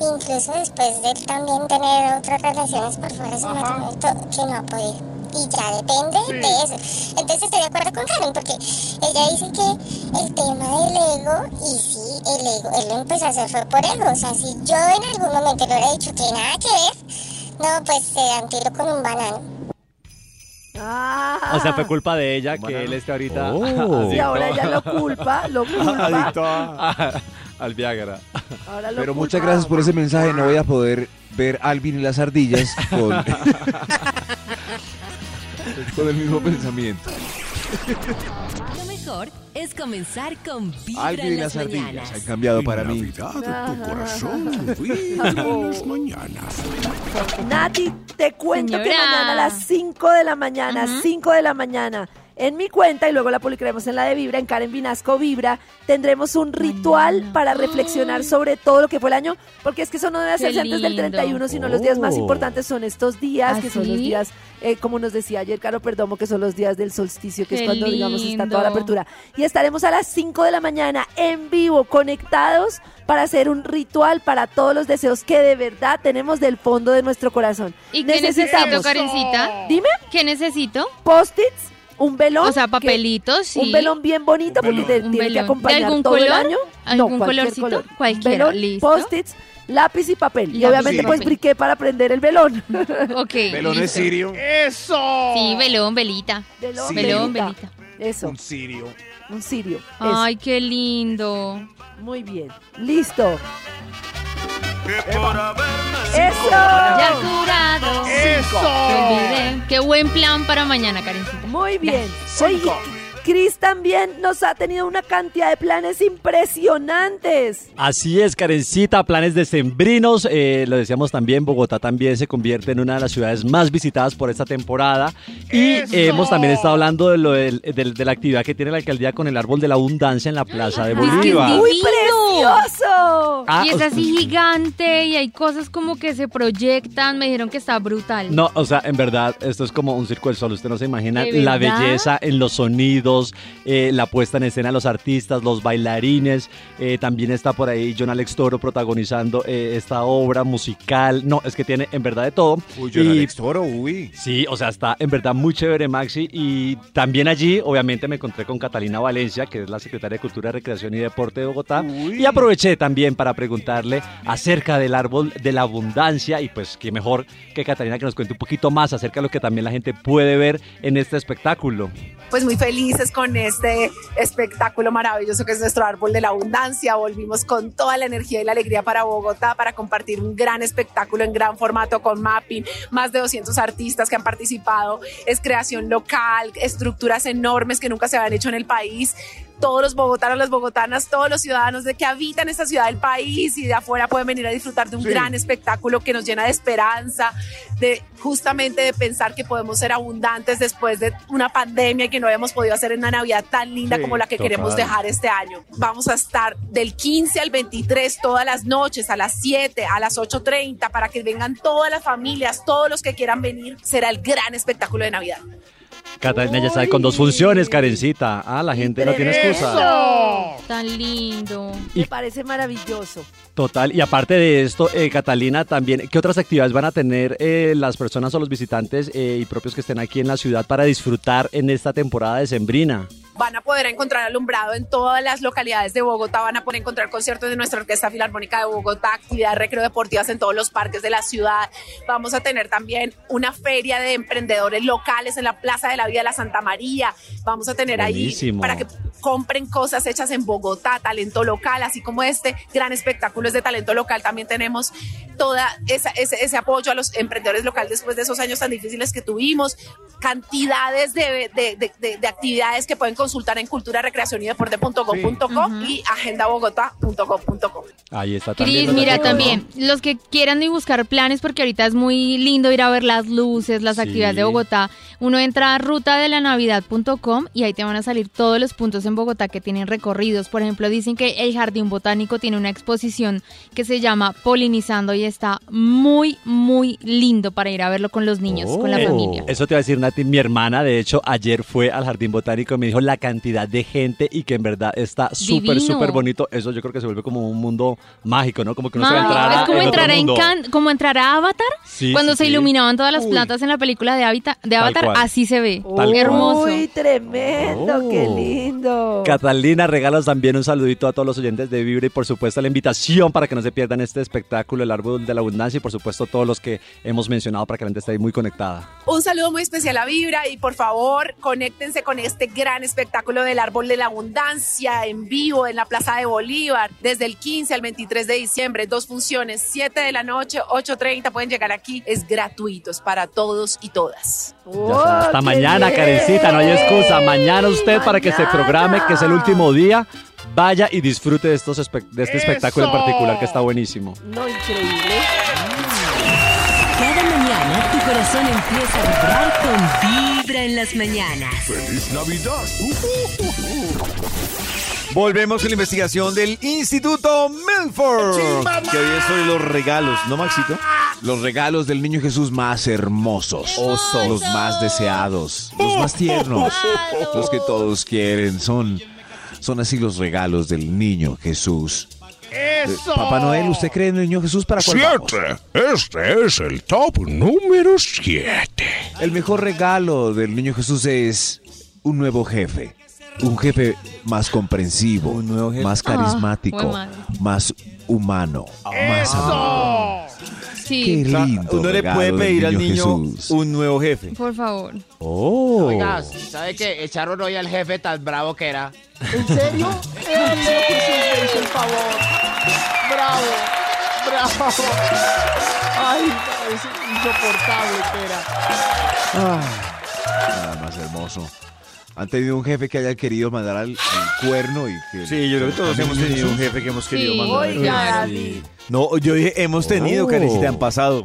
Incluso después de él también tener otras relaciones por fuera de su matrimonio, que no ha podido. Y ya depende de eso. Entonces estoy de acuerdo con Karen porque ella dice que el tema del ego, y sí, el ego, él lo empezó a hacer fue por ego. O sea, si yo en algún momento le hubiera dicho que nada que ver, no, pues se dan tiro con un banano. Ah. O sea, fue culpa de ella que él esté ahorita. Oh. <laughs> Y ahora ella lo culpa, lo <laughs> culpa. adicto a- al Viagra. Ahora lo Pero culpa. muchas gracias por ese mensaje. No voy a poder ver Alvin y las ardillas con, <laughs> con el mismo pensamiento. Lo mejor es comenzar con Vibra y en las las ardillas mañanas. han cambiado para mí. Navidad tu corazón. Vibra en <laughs> las mañanas. Nati, te cuento que Señora. mañana a las 5 de la mañana, 5 de la mañana, en mi cuenta y luego la publicaremos en la de Vibra, en Karen Vinasco Vibra, tendremos un ritual para reflexionar sobre todo lo que fue el año, porque es que eso no debe hacerse antes del lindo. 31, sino los días más Oh. importantes son estos días, ¿Ah, que son los días, eh, como nos decía ayer Caro Perdomo, que son los días del solsticio, que es cuando, digamos, está toda la apertura. Y estaremos a las 5 de la mañana en vivo, conectados, para hacer un ritual para todos los deseos que de verdad tenemos del fondo de nuestro corazón. ¿Y qué necesito, Necesitamos- Karencita? Dime, ¿Qué necesito? post-its, un velón. O sea, que- papelitos, sí. Un velón bien bonito porque te Un tiene que velón. acompañar ¿De algún todo el color? año. ¿Algún cualquier colorcito? color. Cualquiera, Velón, listo. post-its, lápiz y papel. Y obviamente y pues papel. briqué para prender el velón. <laughs> Ok. Velón es sirio. ¡Eso! Sí, velón, velita. Velón, Sí. Velón, velita. Eso, Un sirio. un sirio. Eso. Ay, qué lindo. Muy bien. Listo. Ya Eso. curado. ¡Eso! Olvidé. Qué buen plan para mañana, Karencita. Muy bien. Oye, Cris también nos ha tenido una cantidad de planes impresionantes. Así es, Karencita, planes decembrinos. Eh, lo decíamos también, Bogotá también se convierte en una de las ciudades más visitadas por esta temporada. Y ¡Eso! hemos también estado hablando de, lo del- del- de la actividad que tiene la alcaldía con el árbol de la abundancia en la Plaza de que Bolívar. ¡Muy precioso! Ah, y es así gigante y hay cosas como que se proyectan. Me dijeron que está brutal. No, o sea, en verdad, esto es como un circo del sol. Usted no se imagina ¿De la belleza en los sonidos, eh, la puesta en escena de los artistas, los bailarines. Eh, también está por ahí John Alex Toro protagonizando eh, esta obra musical. No, es que tiene en verdad de todo. Uy, Y- Alex Toro, uy. Sí, o sea, está en verdad muy chévere, Maxi. Y también allí, obviamente, me encontré con Catalina Valencia, que es la secretaria de Cultura, Recreación y Deporte de Bogotá. Y aproveché también para preguntarle acerca del árbol de la abundancia. Y pues, qué mejor que Catalina que nos cuente un poquito más acerca de lo que también la gente puede ver en este espectáculo. pues muy felices con este espectáculo maravilloso que es nuestro árbol de la abundancia. Volvimos con toda la energía y la alegría para Bogotá para compartir un gran espectáculo en gran formato con mapping, más de 200 artistas que han participado, es creación local, estructuras enormes que nunca se habían hecho en el país. Todos los bogotanos, las bogotanas, todos los ciudadanos de que habitan esta ciudad del país y de afuera pueden venir a disfrutar de un Sí. gran espectáculo que nos llena de esperanza, de justamente de pensar que podemos ser abundantes después de una pandemia que no habíamos podido hacer una Navidad tan linda Sí, como la que queremos dejar este año. Vamos a estar del 15 al 23 todas las noches, a las 7, a las 8.30, para que vengan todas las familias, todos los que quieran venir. Será el gran espectáculo de Navidad. Catalina ya sabe con dos funciones, Karencita. Ah, la gente no tiene excusa. Tan lindo. Y- Me parece maravilloso. Total, y aparte de esto, eh, Catalina, también, ¿qué otras actividades van a tener eh, las personas o los visitantes eh, y propios que estén aquí en la ciudad para disfrutar en esta temporada de Sembrina? Van a poder encontrar alumbrado en todas las localidades de Bogotá, van a poder encontrar conciertos de nuestra Orquesta Filarmónica de Bogotá, actividades recreodeportivas en todos los parques de la ciudad. Vamos a tener también una feria de emprendedores locales en la Plaza de la Vida de la Santa María. Vamos a tener Buenísimo. ahí para que compren cosas hechas en Bogotá, talento local, así como este gran espectáculo es de talento local. También tenemos esa- ese, ese apoyo a los emprendedores locales después de esos años tan difíciles que tuvimos. Cantidades de, de- de- de- de actividades que pueden consultar en cultura, recreación y deporte.gov.co y agendabogotá.gov.co. Ahí está también. Cris, mira también, los que quieran y buscar planes, porque ahorita es muy lindo ir a ver las luces, las Sí. actividades de Bogotá. Uno entra a rutadelanavidad.com y ahí te van a salir todos los puntos en Bogotá que tienen recorridos. Por ejemplo, dicen que el Jardín Botánico tiene una exposición que se llama Polinizando y está muy, muy lindo para ir a verlo con los niños, con la Eh, familia. Eso te iba a decir, Nati. Mi hermana, de hecho, ayer fue al Jardín Botánico y me dijo la cantidad de gente y que en verdad está súper, súper bonito. Eso yo creo que se vuelve como un mundo mágico, ¿no? Como que uno se va a entrar es como en otro entrar a mundo. Encan- como entrar a Avatar, Sí, cuando sí, se sí. iluminaban todas las Uy. plantas en la película de, Avita- de Avatar, cual. así se ve. Tal cual. Hermoso. Uy, tremendo, qué Oh. lindo. Catalina, regalos también un saludito a todos los oyentes de Vibra y por supuesto la invitación para que no se pierdan este espectáculo, el árbol de la abundancia y por supuesto todos los que hemos mencionado para que la gente esté ahí muy conectada. Un saludo muy especial a Vibra y por favor conéctense con este gran espectáculo del Árbol de la Abundancia en vivo en la Plaza de Bolívar desde el 15 al 23 de diciembre. Dos funciones, 7 de la noche, 8.30 pueden llegar aquí. Es gratuito, es para todos y todas. Está, hasta mañana, Karencita, no hay excusa. Mañana usted para que se programe, que es el último día, vaya y disfrute de, estos espe- de este espectáculo en particular que está buenísimo. No, increíble. Cada mañana tu corazón empieza a vibrar con Vibra en las mañanas. ¡Feliz Navidad! Volvemos con la investigación del Instituto Milford. Que hoy es sobre los regalos, ¿no, Maxito? Los regalos del niño Jesús más hermosos, los más deseados, los más tiernos, los que todos quieren. Son, son así los regalos del niño Jesús. Eh, Papá Noel, ¿usted cree en el niño Jesús para cuál vamos? Siete. Este es el top número siete. El mejor regalo del niño Jesús es un nuevo jefe. Un jefe más comprensivo, más Ah, carismático, más humano, más amigo. Sí. Qué lindo uno le puede pedir al niño Jesús. un nuevo jefe. Por favor. Oh. Oiga, ¿sabe que echaron hoy al jefe tan bravo que era? ¿En serio? <laughs> Jesús el favor. Bravo, bravo. Ay, es insoportable que era. Nada más hermoso. ¿Han tenido un jefe que haya querido mandar al, al cuerno? y que Sí, yo creo que todos hemos tenido un jefe que hemos querido Sí. mandar. Oiga, Sí. No, yo dije, hemos tenido, Oh. Karencita, han pasado.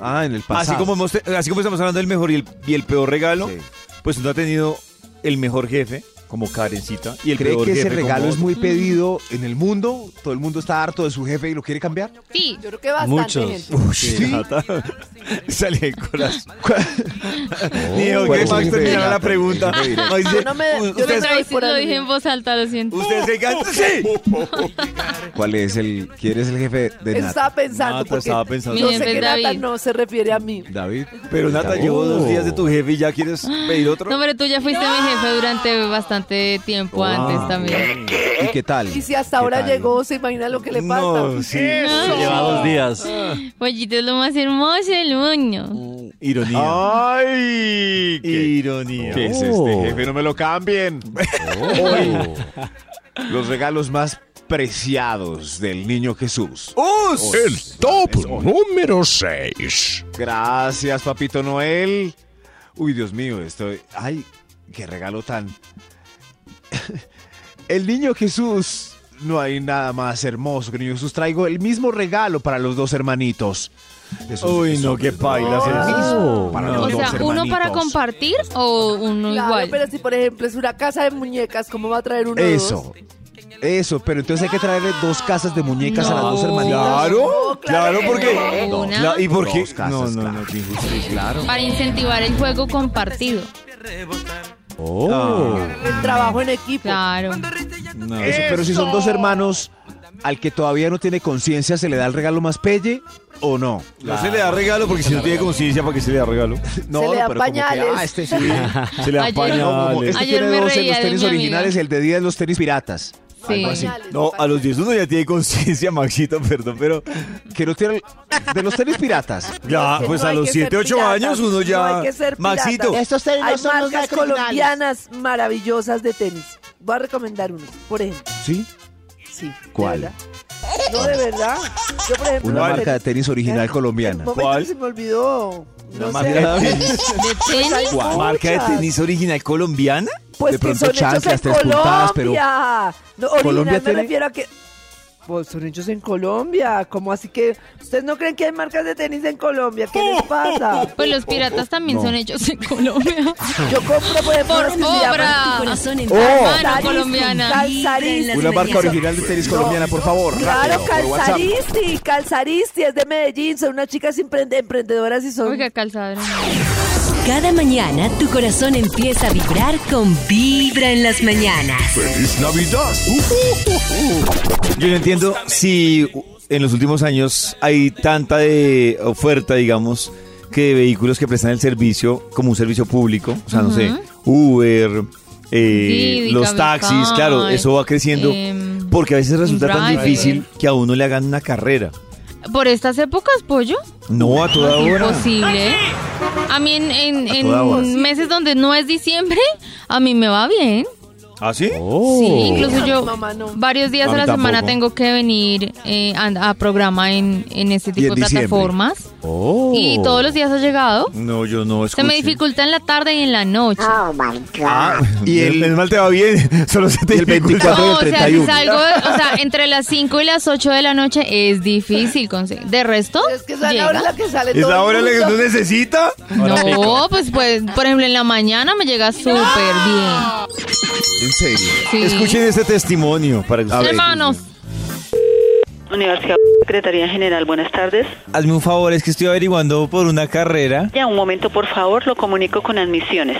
Ah, en el Así pasado. como, hemos te- así como estamos hablando del mejor y el, y el peor regalo, Sí. pues uno ha tenido el mejor jefe, como Karencita, y el ¿Cree peor que ese jefe regalo como es muy pedido en el mundo? ¿Todo el mundo está harto de su jefe y lo quiere cambiar? Sí. Yo creo que bastante Muchos. gente. Uy, ¿Sí? Nata. <laughs> Salí el corazón. Ni <laughs> ¿Cuál que es el Max terminara la pregunta. Dice, no me- yo no ustedes, me- Lo, dije en voz alta, lo siento. ustedes se <laughs> cantan. ¡Sí! ¿Cuál es el, quién es el jefe de Nata? estaba pensando. Nata estaba pensando. Yo Mi sé jefe que Nata no se refiere a mí. David. Pero Nata, llevo dos días de tu jefe y ya quieres pedir otro. No, pero tú ya fuiste mi jefe durante bastante tiempo Ah, antes también. ¿Y qué tal? Y si hasta ¿Qué ahora tal? llegó, ¿se imagina lo que le falta? No, sí. Eso. Lleva dos días. Pollito es lo más hermoso del mundo. Ironía. ¡Ay! ¿Qué, Ironía. qué es este jefe? No me lo cambien. <laughs> Hoy, los regalos más preciados del niño Jesús. ¡Us! El top número seis. Gracias, papito Noel. Uy, Dios mío, estoy. Ay, qué regalo tan. <laughs> El niño Jesús. No hay nada más hermoso que el niño Jesús. Traigo el mismo regalo para los dos hermanitos. Uy, no, qué paila hacer el eso. mismo para No. los O dos sea, uno para compartir o uno Claro, igual. pero si por ejemplo es una casa de muñecas, ¿cómo va a traer uno Eso. Eso, pero entonces hay que traerle dos casas de muñecas a las dos hermanitas. Claro, claro, porque. no. Una. Cla- ¿Y por qué? Dos casas, no, no, claro. no. Claro. Para incentivar el juego compartido. Oh. dos? El trabajo en equipo. Claro. No. Eso, pero si son dos hermanos, al que todavía no tiene conciencia, ¿se le da el regalo más pelle o no? No se le da regalo porque si no tiene conciencia, ¿para qué se le da regalo? <laughs> No, Se le dan pero como que, ah, este sí. Se le da <laughs> Ayer- No, como pañales. este Ayer tiene me 12 en reía los de tenis mi amiga. originales, el de 10 los tenis piratas. Sí. Algo así. Pañales, No, a los 10 uno ya tiene conciencia, Maxito, perdón, pero Que no tiene de los tenis piratas. ya, pues no a los que 7, ser 8 piratas, años uno no ya. hay que ser Maxito. Estos tenis Hay no son marcas colombianas maravillosas de tenis. Voy a recomendar uno, por ejemplo. ¿Sí? Sí. de ¿Cuál? verdad. No, de verdad. Yo, por ejemplo, Una marca de tenis- original Un colombiana. ¿Cuál? se me olvidó. No sé. marca de tenis. <laughs> ¿De hay tenis? ¿Marca de muchas. tenis original colombiana? Pues De que pronto son hechos en puntadas, pero- Colombia. ¿Colombia me tiene? refiero a que... Pues son hechos en Colombia. ¿Cómo así que... ¿Ustedes no creen que hay marcas de tenis en Colombia? ¿Qué les <laughs> pasa? Pues los piratas también No. son hechos en Colombia. <laughs> Yo compro, ejemplo, Por obra. Corazón en Oh. Colombiana. Calzaristi. Una marca original de tenis colombiana, por favor. Claro, rápido. Calzaristi, Calzaristi, es de Medellín, son unas chicas emprende- emprendedoras y son... Oiga, calzador. Cada mañana tu corazón empieza a vibrar con Vibra en las mañanas. ¡Feliz Navidad! Yo no entiendo si en los últimos años hay tanta de oferta, digamos, que de vehículos que prestan el servicio como un servicio público. O sea, no sé, Uber, eh, los taxis, claro, eso va creciendo. em, porque a veces resulta tan difícil que a uno le hagan una carrera. Por estas épocas, pollo. No a toda hora. Imposible. A mí en, en- meses donde no es diciembre, a mí me va bien. ¿Ah, sí? Sí, incluso A yo mi mamá no. varios días A la semana tengo que venir eh, a, a programa en, en este tipo en de diciembre. plataformas. Oh. Y todos los días ha llegado. No, yo no Se me escuché. dificulta en la tarde y en la noche. Ah, Y y el- el mal te va bien. <laughs> Solo se te y el dificulta. 24 y No, el o sea, si 31. salgo, o sea, entre las 5 y las 8 de la noche es difícil conseguir. De resto, Es que es la hora la que sale ¿Es todo la el hora la que mundo. uno necesita? No, pues, pues, por ejemplo, en la mañana me llega súper En serio. bien. Sí. Escuchen este testimonio para que Hermanos, Universidad Secretaría General, buenas tardes. Hazme un favor, es que estoy averiguando por una carrera. Ya, un momento, por favor, lo comunico con admisiones.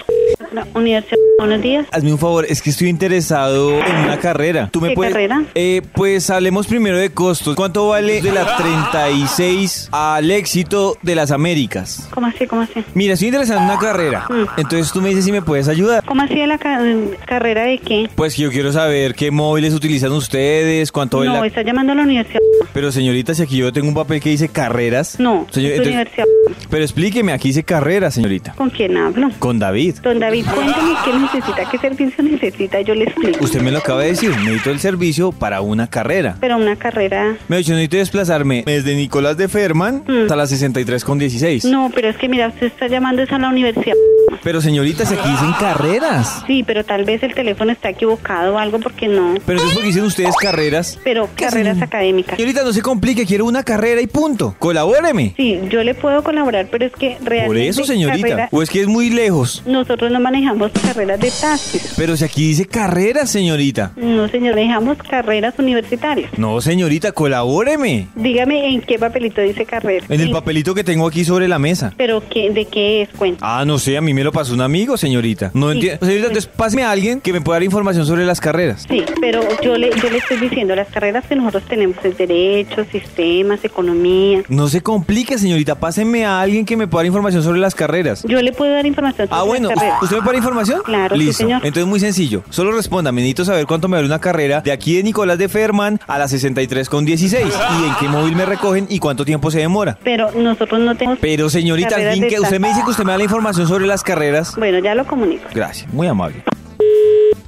La Universidad, buenos días. Hazme un favor, es que estoy interesado en una carrera. ¿Tú me ¿Qué puedes? carrera? Eh, pues hablemos primero de costos. ¿Cuánto vale de la 36 al éxito de las Américas? ¿Cómo así, cómo así? Mira, estoy interesado en una carrera. Mm. Entonces tú me dices si me puedes ayudar. ¿Cómo así de la ca- carrera de qué? Pues que yo quiero saber qué móviles utilizan ustedes, cuánto vale No, la- está llamando a la universidad. Pero señorita, si aquí yo tengo un papel que dice carreras. No, Señor, es entonces- universidad. Pero explíqueme, aquí dice carreras, señorita. ¿Con quién hablo? Con David. Don David, cuénteme qué necesita, qué servicio necesita, yo le explico. Usted me lo acaba de decir, necesito el servicio para una carrera. Pero una carrera... Me ha dicho, necesito desplazarme desde Nicolás de Ferman hasta la 63 con 16. Mm. No, pero es que mira, usted está llamando es a la universidad. Pero señorita, si aquí dicen carreras. Sí, pero tal vez el teléfono está equivocado o algo porque no. Pero entonces, ¿por qué dicen ustedes carreras? Pero carreras académicas. Señorita, no se complique, quiero una carrera y punto. Colabóreme. Sí, yo le puedo colaborar, pero es que realmente... Por eso, señorita. carrera- O es que es muy lejos. Nosotros no manejamos carreras de taxis. Pero si aquí dice carreras, señorita. No, señor, manejamos carreras universitarias. No, señorita, colabóreme. Dígame en qué papelito dice carrera. En el papelito que tengo aquí sobre la mesa. Pero qué, ¿de qué es? Cuenta. Ah, no sé, a mí me lo pasó un amigo, señorita. No Sí. entiendo. Señorita, entonces páseme a alguien que me pueda dar información sobre las carreras. Sí, pero yo le, yo le estoy diciendo, las carreras que nosotros tenemos es Derecho, Sistemas, Economía. No se complique, señorita. Pásenme a alguien que me pueda dar información sobre las carreras. Yo le puedo dar información sobre Ah, bueno, las carreras. ¿usted me puede dar información? Claro, sí, Listo. señor. Entonces, muy sencillo. Solo respóndame. Necesito saber cuánto me vale una carrera de aquí de Nicolás de Ferman a la 63 con 16. Y en qué móvil me recogen y cuánto tiempo se demora. Pero nosotros no tenemos... Pero, señorita, de que usted me dice que usted me da la información sobre las carreras. Bueno, ya lo comunico. Gracias, muy amable.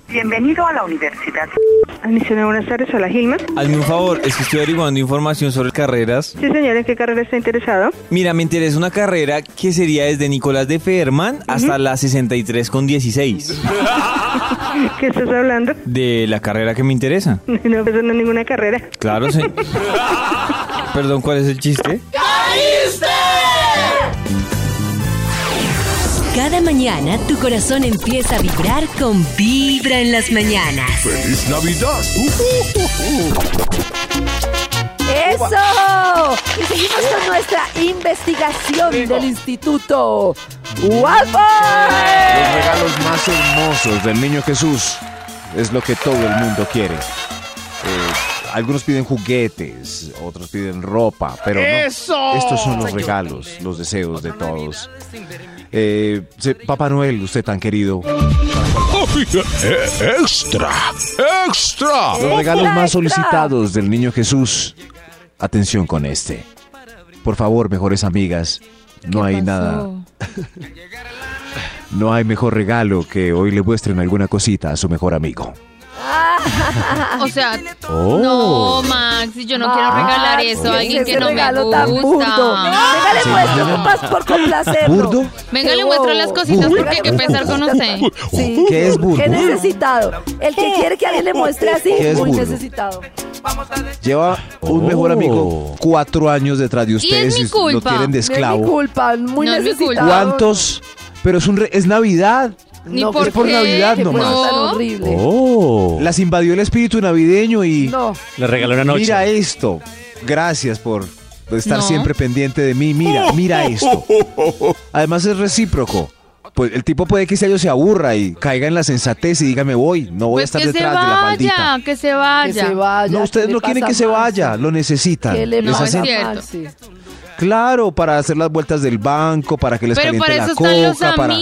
Bienvenido a la universidad. Admisión, buenas tardes, hola Gilma. Hazme un favor, es que estoy averiguando información sobre carreras. Sí, señor, ¿en qué carrera está interesado? Mira, me interesa una carrera que sería desde Nicolás de Ferman hasta la 63 con 16. <laughs> ¿Qué estás hablando? De la carrera que me interesa. <laughs> No, eso no es ninguna carrera. Claro, sí. <laughs> Perdón, ¿cuál es el chiste? Cada mañana tu corazón empieza a vibrar con Vibra en las mañanas. ¡Feliz Navidad! ¡Eso! Y seguimos con nuestra investigación del Instituto Los Walford. regalos más hermosos del niño Jesús es lo que todo el mundo quiere. Eh, algunos piden juguetes, otros piden ropa, pero no. ¡Eso! Estos son los regalos, los deseos de todos. Eh, se- Papá Noel, usted tan querido. Eh, ¡Extra! ¡Extra! Los regalos más solicitados del niño Jesús. Atención con este. Por favor, mejores amigas, no hay nada. No hay mejor regalo que hoy le muestren alguna cosita a su mejor amigo. O sea, Oh. no, Max, yo no quiero regalar eso a alguien que no me regalo tan burdo. gusta. Venga, le muestro no. nomás por complacerlo. ¿Burdo? Venga, le muestro las cositas porque hay que pensar con usted. <laughs> Sí. ¿Qué es burdo? Qué necesitado. El que quiere que alguien le muestre así, ¿Qué es muy burdo? necesitado. Lleva un mejor amigo cuatro años detrás de Oh. Y es ustedes mi y lo culpa. tienen de No es mi esclavo. culpa, muy No es mi necesitado. culpa. ¿Cuántos? Pero es un re- es Navidad. Ni No, por es por qué. Navidad Qué nomás. tan horrible. Oh. Las invadió el espíritu navideño y No. Le regaló una noche. mira esto. Gracias por estar No. siempre pendiente de mí. Mira, mira esto. Además es recíproco. Pues el tipo puede que ese año se aburra y caiga en la sensatez y diga me voy, no voy a Pues estar que detrás de la faldita. vaya, que se Que vaya. se vaya. No, ustedes ¿qué no quieren que se vaya, lo necesitan. ¿Qué le Les hacen- pasa a cierto. Maxi? Claro, para hacer las vueltas del banco, para que les Pero caliente para la eso están los coca, para...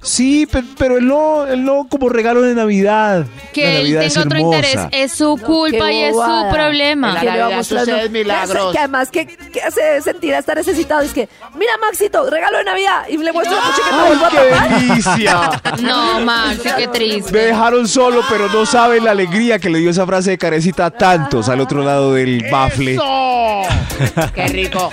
Sí, pe- pero él no, él no como regalo de Navidad. Que La él Navidad tenga otro hermosa. interés es su culpa qué y es su bobada. problema. Que le va Navidad mostrando- suceden milagros. Que además que, que hace sentir a estar necesitado. Es que, mira, Maxito, regalo de Navidad. Y le muestro la noche que no vuelvo a tapar. delicia! <laughs> No, Max, qué Me triste. dejaron solo, pero no saben la alegría que le dio esa frase de carecita a tantos al otro lado del bafle. <laughs> ¡Qué rico!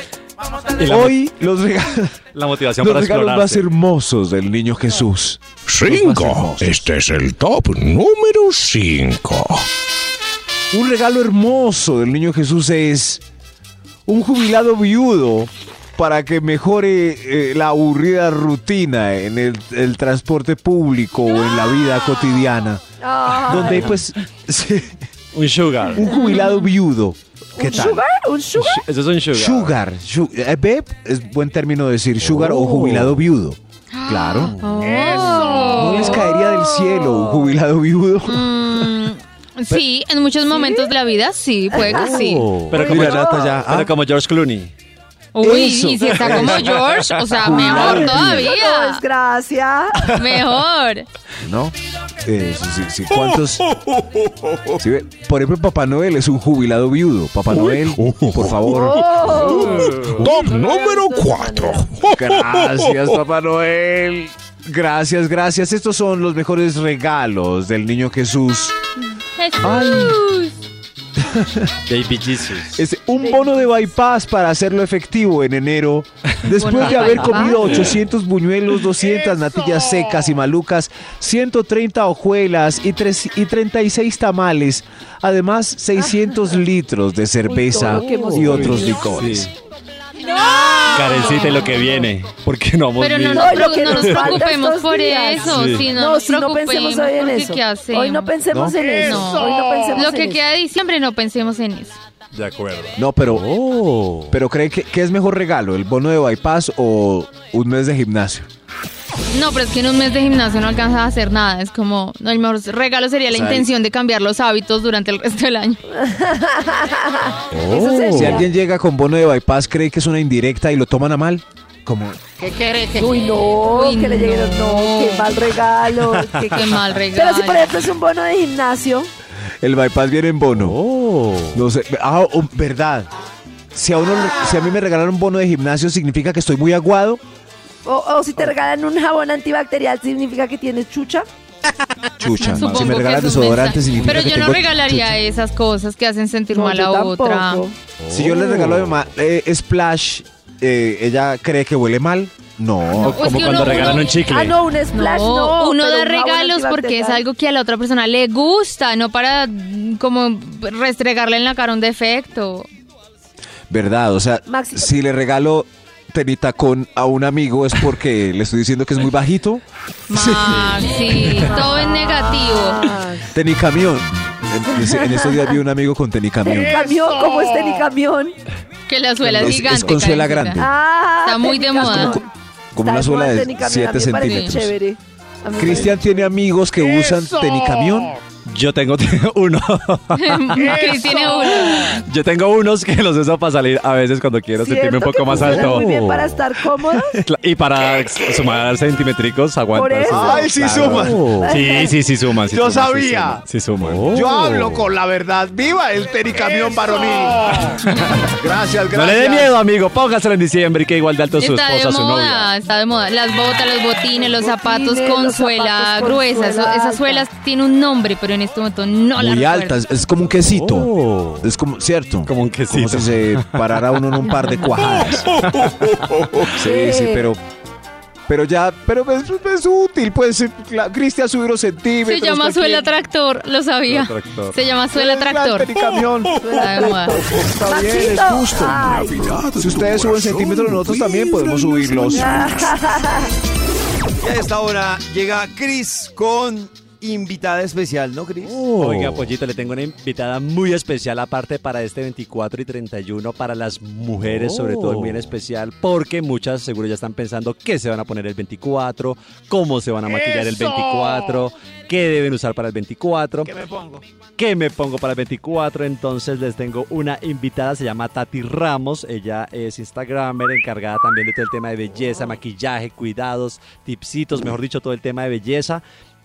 La, Hoy los regalos, la motivación los para regalos más hermosos del niño Jesús. Cinco. Este es el top número cinco. Un regalo hermoso del niño Jesús es un jubilado viudo para que mejore eh, la aburrida rutina en el, el transporte público o en la vida cotidiana. Ay. Donde pues <laughs> sí, Un sugar. un jubilado viudo. ¿Qué ¿Un tal? sugar? ¿Un sugar? Eso es un sugar. Sugar. su- eh, es buen término decir sugar o jubilado viudo. Claro. Oh. No les caería del cielo un jubilado viudo. Mm, sí, en muchos momentos de la vida sí, puede que sí. Pero como, Mira, Nata, ya. pero Ah, como George Clooney. Uy, Eso. y si está como George, o sea, mejor todavía. desgracia. Mejor. ¿No? Eh, sí, sí, sí. ¿Cuántos? Sí, ve, por ejemplo, Papá Noel es un jubilado viudo. Papá Noel, por favor. Oh. Top número cuatro. Gracias, Papá Noel. Gracias, gracias. Estos son los mejores regalos del niño Jesús. Jesús. Baby Jesus. Es un bono de bypass para hacerlo efectivo en enero. <laughs> Después ¿Bono de haber comido 800 buñuelos, 200 natillas secas y malucas, 130 hojuelas y, tres- y 36 tamales. Además, 600 litros de cerveza y otros licores. Sí. Karencita y lo que viene. Porque no vamos Pero no nos, No, lo que no nos nos falta preocupemos estos por días. eso. Sí. Si no, No, nos si no preocupemos pensemos hoy en porque eso. ¿qué hacemos? Hoy no pensemos ¿No? en eso. No. Hoy no pensemos Lo en que eso. queda de diciembre no pensemos en eso. De acuerdo. No, pero, Oh. pero ¿cree que, que es mejor regalo? ¿El bono de bypass o un mes de gimnasio? No, pero es que en un mes de gimnasio no alcanza a hacer nada. Es como, no, el mejor regalo sería la intención de cambiar los hábitos durante el resto del año. <laughs> Eso sería. Si alguien llega con bono de bypass, ¿cree que es una indirecta y lo toman a mal? Como, ¿Qué quiere? ¿Qué Uy, no, Uy, que le lleguen. No, no. qué mal regalo. <laughs> qué- Qué mal Pero regalo. si, por ejemplo, es un bono de gimnasio. el bypass viene en bono. Oh. No sé. Ah, oh, verdad. Si a, uno, si a mí me regalaron un bono de gimnasio, ¿significa que estoy muy aguado? O, o si te regalan un jabón antibacterial, ¿significa que tienes chucha? <laughs> Chucha, si Supongo me regalan un desodorantes mensaje. significa Pero que yo no tengo- regalaría esas cosas que hacen sentir No, mal yo a otra. tampoco. Si yo le regalo a mi mamá eh, Splash, eh, ¿ella cree que huele mal? No. O es que uno- uno- Ah, no, un splash no. uno pero da un jabón regalos porque es antibacterial. algo que a la otra persona le gusta, no para mm, como restregarle en la cara un defecto. ¿Verdad? O sea, Maxi- si le regalo tenitacón a un amigo es porque <laughs> le estoy diciendo que es muy bajito. Maxi, todo es negativo. Tenicamión. En, en estos días vi un amigo con tenicamión. Camión, ¿cómo es tenicamión? Que la suela es, Es- es gigante. con suela grande. Ah, Está muy de tenicamión. moda. Como una suela de tenicamión, 7 a mí me parece centímetros. Cristian tiene amigos que usan tenicamión. Yo tengo <laughs> uno. <laughs> Tiene uno. Yo tengo unos que los uso para salir a veces cuando quiero sentirme un poco que más alto. Muy bien para estar cómodos. <laughs> Y para sumar centimétricos Por aguanta. eso. Ay, sí suman. Sí, sí, sí suman. sí Yo sabía. Sí suman. Yo hablo con la verdad. ¡Viva el tenicamión varonil! Gracias, gracias. No le dé miedo, amigo. Póngaselo en diciembre y que igual de alto su esposa, su novia. moda, está de moda. Las botas, los botines, los zapatos Botines, con suela gruesa. esas suelas tienen un nombre, pero en este momento no la Muy recuerdo. altas, es como un quesito. Oh. Es como, ¿cierto? Como un quesito. Como si se parara uno en un par de cuajadas. <laughs> Sí, sí, pero. Pero ya, pero es, es útil, pues, la- Cristian subir unos centímetros. Se llama cualquier- suela tractor, lo sabía. Tractor. Se llama suela la tractor. <laughs> de moda. Está bien, es justo. Navidad, Si ustedes suben centímetros, nosotros también podemos subirlos. <laughs> Y a esta hora llega Chris con invitada especial, ¿no, Chris? Oiga, Pollito, le tengo una invitada muy especial aparte para este 24 y 31 para las mujeres, sobre todo bien especial, porque muchas seguro ya están pensando qué se van a poner el 24, cómo se van a maquillar el 24, qué deben usar para el 24. ¿Qué me pongo? ¿Qué me pongo para el 24? Entonces les tengo una invitada, se llama Tati Ramos. Ella es Instagramer, encargada también de todo el tema de belleza, maquillaje, cuidados, tipsitos, mejor dicho, todo el tema de belleza.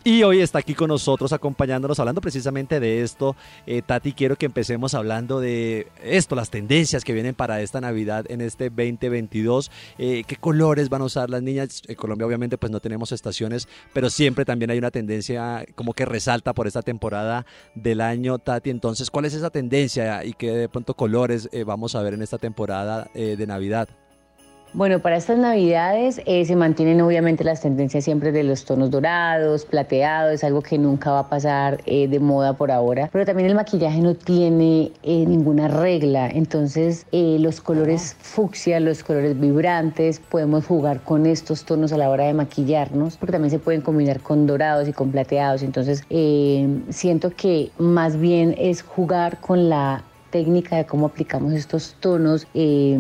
Y hoy está aquí con nosotros acompañándonos, hablando precisamente de esto. Eh, Tati, quiero que empecemos hablando de esto, las tendencias que vienen para esta Navidad en este 2022. Eh, ¿Qué colores van a usar las niñas? En Colombia obviamente pues no tenemos estaciones, pero siempre también hay una tendencia como que resalta por esta temporada del año, Tati. Entonces, ¿cuál es esa tendencia y qué de pronto colores eh, vamos a ver en esta temporada de Navidad? Bueno, para estas navidades eh, se mantienen obviamente las tendencias siempre de los tonos dorados, plateados, es algo que nunca va a pasar eh, de moda por ahora, pero también el maquillaje no tiene eh, ninguna regla, entonces los colores fucsia, los colores vibrantes, podemos jugar con estos tonos a la hora de maquillarnos, porque también se pueden combinar con dorados y con plateados, entonces eh, siento que más bien es jugar con la técnica de cómo aplicamos estos tonos eh,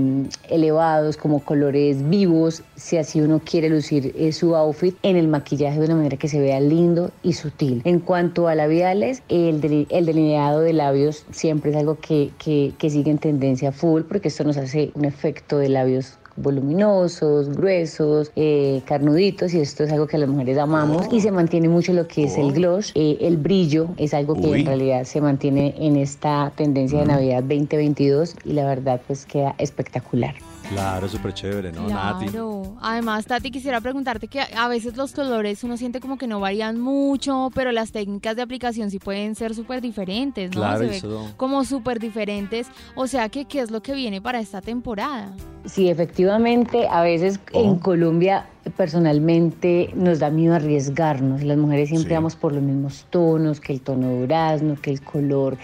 elevados como colores vivos, si así uno quiere lucir eh, su outfit en el maquillaje de una manera que se vea lindo y sutil. En cuanto a labiales, el, el delineado de labios siempre es algo que, que, que sigue en tendencia full porque esto nos hace un efecto de labios voluminosos, gruesos, eh, carnuditos y esto es algo que las mujeres amamos y se mantiene mucho lo que es el gloss, eh, el brillo es algo que Uy. en realidad se mantiene en esta tendencia de Navidad 2022 y la verdad pues queda espectacular. Claro, súper chévere, ¿no, Nati? Claro. Además, Tati, quisiera preguntarte que a veces los colores uno siente como que no varían mucho, pero las técnicas de aplicación sí pueden ser súper diferentes, ¿no? Claro, Se ve eso- como súper diferentes. O sea, que ¿qué es lo que viene para esta temporada? Sí, efectivamente, a veces en Colombia personalmente nos da miedo arriesgarnos. Las mujeres siempre Sí. vamos por los mismos tonos, que el tono durazno, que el color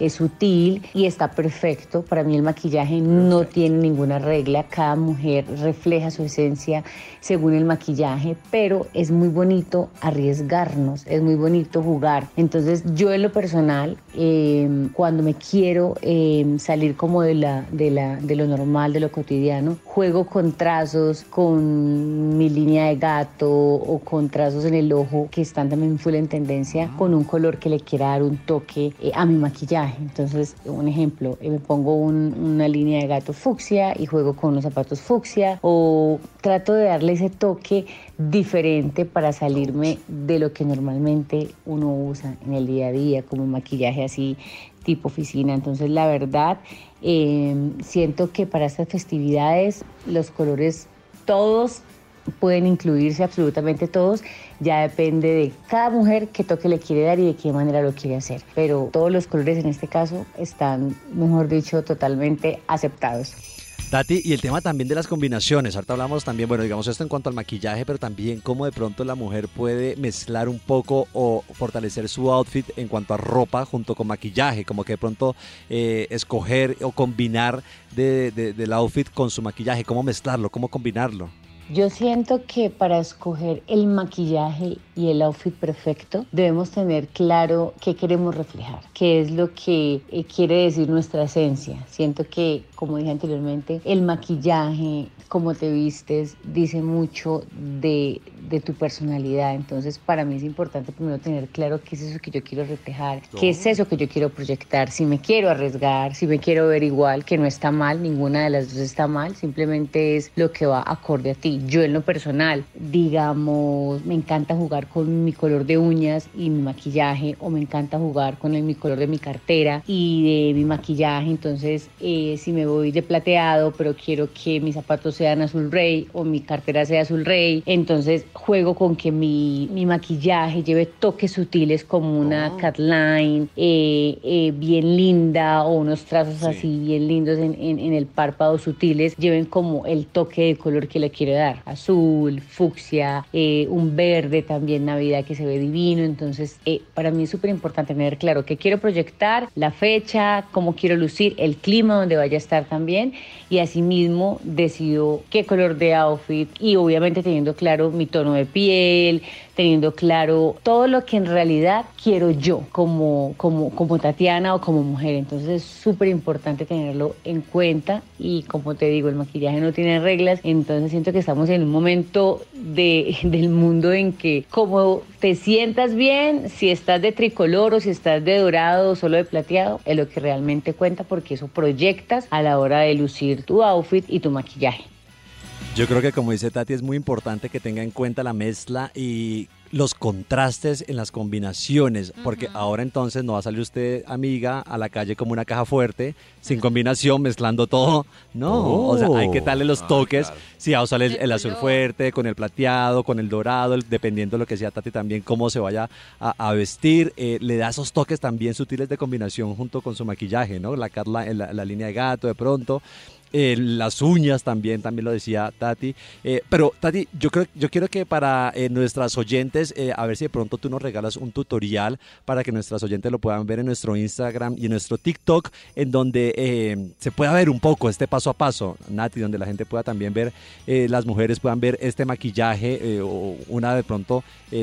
es sutil y está perfecto. Para mí el maquillaje no tiene ninguna regla. Cada mujer refleja su esencia según el maquillaje, pero es muy bonito arriesgarnos, es muy bonito jugar. Entonces yo en lo personal, eh, cuando me quiero eh, salir como de, la, de, la, de lo normal, de lo cotidiano, juego con trazos, con mi línea de gato o con trazos en el ojo que están también full en tendencia, con un color que le quiera dar un toque eh, a mi maquillaje. Entonces, un ejemplo, eh, me pongo un- una línea de gato fucsia y juego con unos zapatos fucsia o trato de darle ese toque diferente para salirme de lo que normalmente uno usa en el día a día, como un maquillaje así tipo oficina. Entonces, la verdad, eh, siento que para estas festividades los colores todos pueden incluirse absolutamente todos. Ya depende de cada mujer qué toque le quiere dar y de qué manera lo quiere hacer. Pero todos los colores en este caso están, mejor dicho, totalmente aceptados. Tati, y el tema también de las combinaciones. Ahorita hablamos también, bueno, digamos esto en cuanto al maquillaje, pero también cómo de pronto la mujer puede mezclar un poco o fortalecer su outfit en cuanto a ropa junto con maquillaje, como que de pronto eh, escoger o combinar de- de- del outfit con su maquillaje, cómo mezclarlo, cómo combinarlo. Yo siento que para escoger el maquillaje y el outfit perfecto debemos tener claro qué queremos reflejar, qué es lo que eh, quiere decir nuestra esencia. Siento que, como dije anteriormente, el maquillaje, cómo te vistes, dice mucho de, de tu personalidad. Entonces, para mí es importante primero tener claro qué es eso que yo quiero reflejar, qué es eso que yo quiero proyectar, si me quiero arriesgar, si me quiero ver igual, que no está mal, ninguna de las dos está mal, simplemente es lo que va acorde a ti. Yo en lo personal, digamos, me encanta jugar con mi color de uñas y mi maquillaje, o me encanta jugar con el, mi color de mi cartera y de mi maquillaje, entonces eh, si me voy de plateado, pero quiero que mis zapatos sean azul rey o mi cartera sea azul rey, entonces juego con que mi, mi maquillaje lleve toques sutiles como una catline eh, eh, bien linda o unos trazos así bien lindos en, en- en el párpado sutiles, lleven como el toque de color que le quiero dar, azul, fucsia, eh, un verde también Navidad que se ve divino, entonces eh, para mí es súper importante tener claro qué quiero proyectar, la fecha, cómo quiero lucir, el clima donde vaya a estar también. Y asimismo decido qué color de outfit y obviamente teniendo claro mi tono de piel, teniendo claro todo lo que en realidad quiero yo como, como, como Tatiana o como mujer. Entonces es súper importante tenerlo en cuenta. Y como te digo, el maquillaje no tiene reglas, entonces siento que estamos en un momento de, <laughs> del mundo en que como te sientas bien, si estás de tricolor o si estás de dorado o solo de plateado, es lo que realmente cuenta porque eso proyectas a la hora de lucir tu outfit y tu maquillaje. Yo creo que como dice Tati es muy importante que tenga en cuenta la mezcla y los contrastes en las combinaciones, porque ahora entonces no va a salir usted, amiga, a la calle como una caja fuerte, sin combinación, mezclando todo. No, o sea, hay que darle los toques. Si va a usar el, el azul fuerte, con el plateado, con el dorado, el- dependiendo de lo que sea Tati también, cómo se vaya a, a vestir, eh, le da esos toques también sutiles de combinación junto con su maquillaje, ¿no? La, Carla- la, la línea de gato de pronto. Eh, las uñas también, también lo decía Tati. Eh, pero Tati, yo creo, yo quiero que para eh, nuestras oyentes, eh, a ver si de pronto tú nos regalas un tutorial para que nuestras oyentes lo puedan ver en nuestro Instagram y en nuestro TikTok, en donde eh, se pueda ver un poco este paso a paso, Nati, donde la gente pueda también ver, eh, las mujeres puedan ver este maquillaje o una de pronto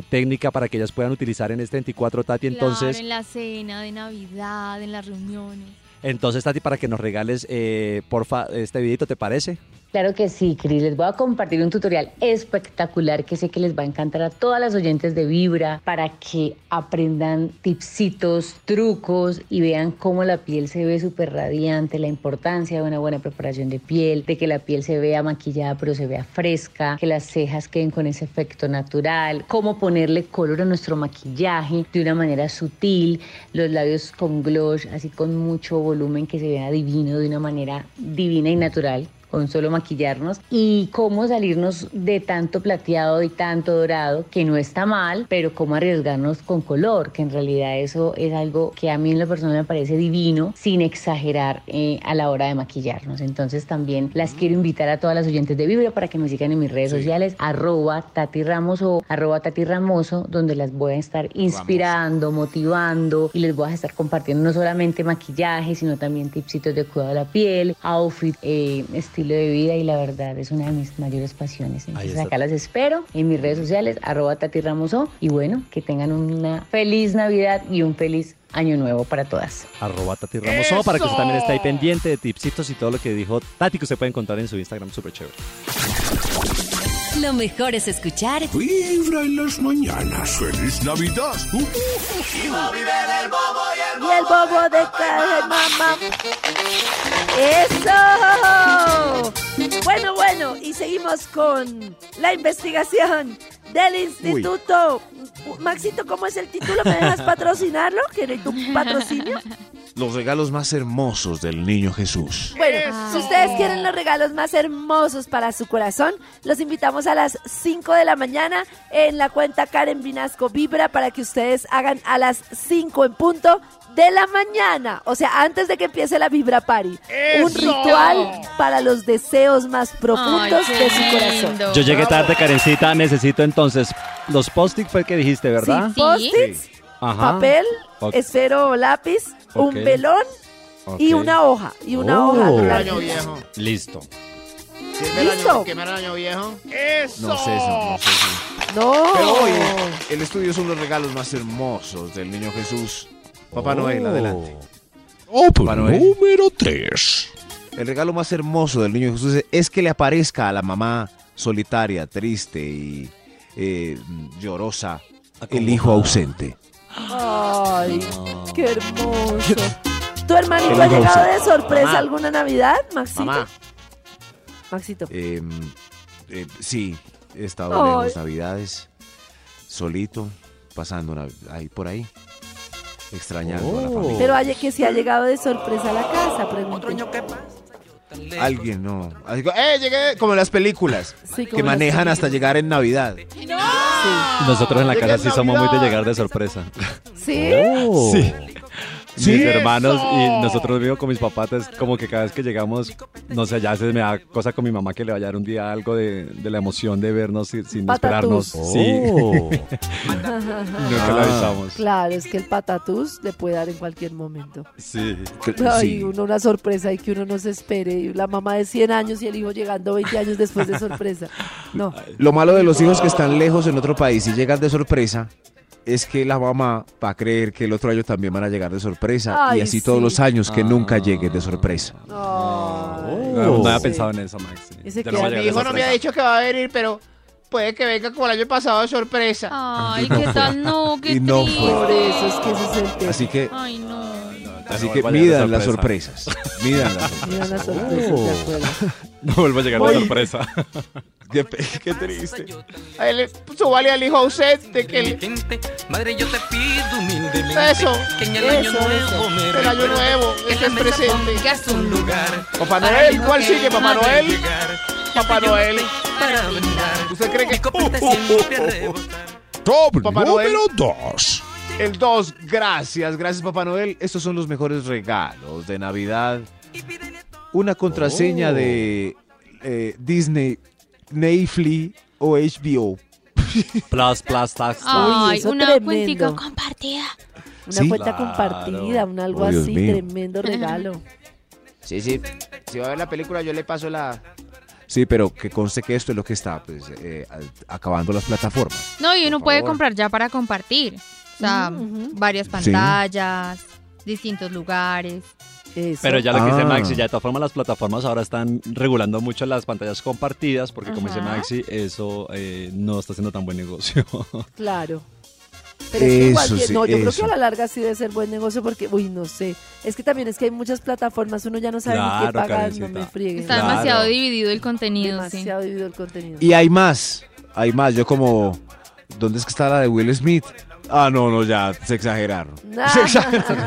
técnica para que ellas puedan utilizar en este 24 Tati. Entonces, Claro, en la cena de Navidad, en las reuniones. entonces Tati, para que nos regales, eh, porfa, este videito, ¿te parece? Claro que sí, Cris. Les voy a compartir un tutorial espectacular que sé que les va a encantar a todas las oyentes de Vibra para que aprendan tipsitos, trucos y vean cómo la piel se ve súper radiante, la importancia de una buena preparación de piel, de que la piel se vea maquillada pero se vea fresca, que las cejas queden con ese efecto natural, cómo ponerle color a nuestro maquillaje de una manera sutil, los labios con gloss, así con mucho volumen que se vea divino de una manera divina y natural con solo maquillarnos y cómo salirnos de tanto plateado y tanto dorado, que no está mal, pero cómo arriesgarnos con color, que en realidad eso es algo que a mí en lo personal me parece divino, sin exagerar eh, a la hora de maquillarnos. Entonces también las quiero invitar a todas las oyentes de Vibra para que me sigan en mis redes sociales, arroba Tati Ramos o arroba Tati Ramoso, donde las voy a estar inspirando, motivando y les voy a estar compartiendo no solamente maquillaje, sino también tipsitos de cuidado de la piel, outfit, eh, estilo de vida y la verdad es una de mis mayores pasiones. Entonces acá las espero en mis redes sociales, arroba Tati Ramoso y bueno, que tengan una feliz Navidad y un feliz año nuevo para todas. arroba Tati Ramos O, para que usted también esté ahí pendiente de tipsitos y todo lo que dijo Tati que usted puede encontrar en su Instagram, súper chévere. Lo mejor es escuchar Vibra en las mañanas. ¡Feliz Navidad! Y el bobo de caja, mamá. ¡Eso! Bueno, bueno, y seguimos con la investigación del instituto. Maxito, ¿cómo es el título? ¿Me dejas <laughs> patrocinarlo? ¿Quieres tu patrocinio? Los regalos más hermosos del niño Jesús. Bueno, si ustedes quieren los regalos más hermosos para su corazón, los invitamos a las 5 de la mañana en la cuenta Karen Vinasco Vibra para que ustedes hagan a las 5 en punto de la mañana, o sea, antes de que empiece la Vibra Party. Un ¡Eso! ritual para los deseos más profundos Ay, qué de su corazón. lindo. Yo llegué tarde, Karencita. Necesito entonces los post-it fue el que dijiste, ¿verdad? Sí, post-its, Ajá. papel, Ok. esfero o lápiz, un Ok. velón y Ok. una hoja. Y una Oh. hoja. Año viejo. Listo. ¿Sirve el ¿Listo? el año viejo? ¡Eso! No sé eso, no sé eso. No. Pero hoy el estudio son los regalos más hermosos del niño Jesús. Papá Noel, adelante. Oh, Papá Noel. número 3. El regalo más hermoso del niño Jesús es que le aparezca a la mamá solitaria, triste y eh, llorosa el hijo ausente. Ay, qué hermoso. ¿Tu hermanito ha llegado de sorpresa Mamá. alguna Navidad, Maxito? Mamá. Maxito. Eh, eh, sí, he estado lejos navidades, solito, pasando ahí por ahí, extrañando a la familia. Pero hay que si ha llegado de sorpresa a la casa, pregunté. Alguien no. Algo- ¡Eh, llegué! Como en las películas, Sí, como que en las manejan hasta llegar en Navidad. Nosotros en la Llegué casa en sí somos muy de llegar de sorpresa. ¿Sí? Sí. ¿Sí? Mis hermanos y ¡Eso! nosotros vivimos con mis papás, es como que cada vez que llegamos, no sé, ya se me da cosa con mi mamá que le vaya a dar un día algo de, de la emoción de vernos sin, sin esperarnos. Patatús. Sí. Oh. <laughs> Nunca lo avisamos. Claro, es que el patatús le puede dar en cualquier momento. Sí. Ay, uno una sorpresa y que uno no se espere. Y la mamá de 100 años y el hijo llegando 20 años después de sorpresa. No. Lo malo de los hijos que están lejos en otro país y llegan de sorpresa es que la mamá va a creer que el otro año también van a llegar de sorpresa Ay, y así sí. todos los años que nunca lleguen de sorpresa. No, no había Sí. pensado en eso, Max. sí. No Mi hijo no me ha dicho que va a venir, pero puede que venga como el año pasado de sorpresa. Ay, qué tal, no, <laughs> qué Y no triste. fue. Por eso es que ese es el tema. Así que, Ay, no. Así no que vuelva midan las sorpresa. sorpresas. <laughs> Midan las sorpresas. Las acuerdo. No vuelvo a llegar Oye. de sorpresa. <laughs> Qué, qué triste. A él, súbale al hijo ausente que el... Madre, yo te pido humildemente Eso, que en el año eso, nuevo me El año nuevo, la es presente. un lugar. Papá Noel, ¿cuál sigue, Papá Noel? Papá Noel. ¿Usted cree que... Siempre a rebotar. Top Papá número 2. El 2, gracias, gracias Papá Noel. Estos son los mejores regalos de Navidad. Una contraseña Oh. de eh, Disney, Netflix o HBO. <laughs> Plus, plus, tax. Ay, una cuentica compartida. Una Sí. cuenta Claro. compartida, un algo Oh, así, mío. tremendo regalo. Sí, sí. Si va a ver la película, yo le paso la... Sí, pero que conste que esto es lo que está pues, eh, acabando las plataformas. No, y uno puede comprar ya para compartir. O sea, varias pantallas, distintos lugares. Eso. Pero ya lo que dice Ah. Maxi, ya de todas formas las plataformas ahora están regulando mucho las pantallas compartidas porque como dice. Maxi, eso eh, no está haciendo tan buen negocio. <laughs> Claro. Pero es que igual, sí, no, yo creo que a la larga sí debe ser buen negocio porque, uy, no sé. Es que también es que hay muchas plataformas, uno ya no sabe ni qué pagar, no me frieguen. Está Claro. demasiado dividido el contenido, sí. demasiado dividido el contenido. Y hay más, hay más. Yo como, ¿dónde es que está la de Will Smith? Ah, no, no, ya, se exageraron. <laughs> Se exageraron.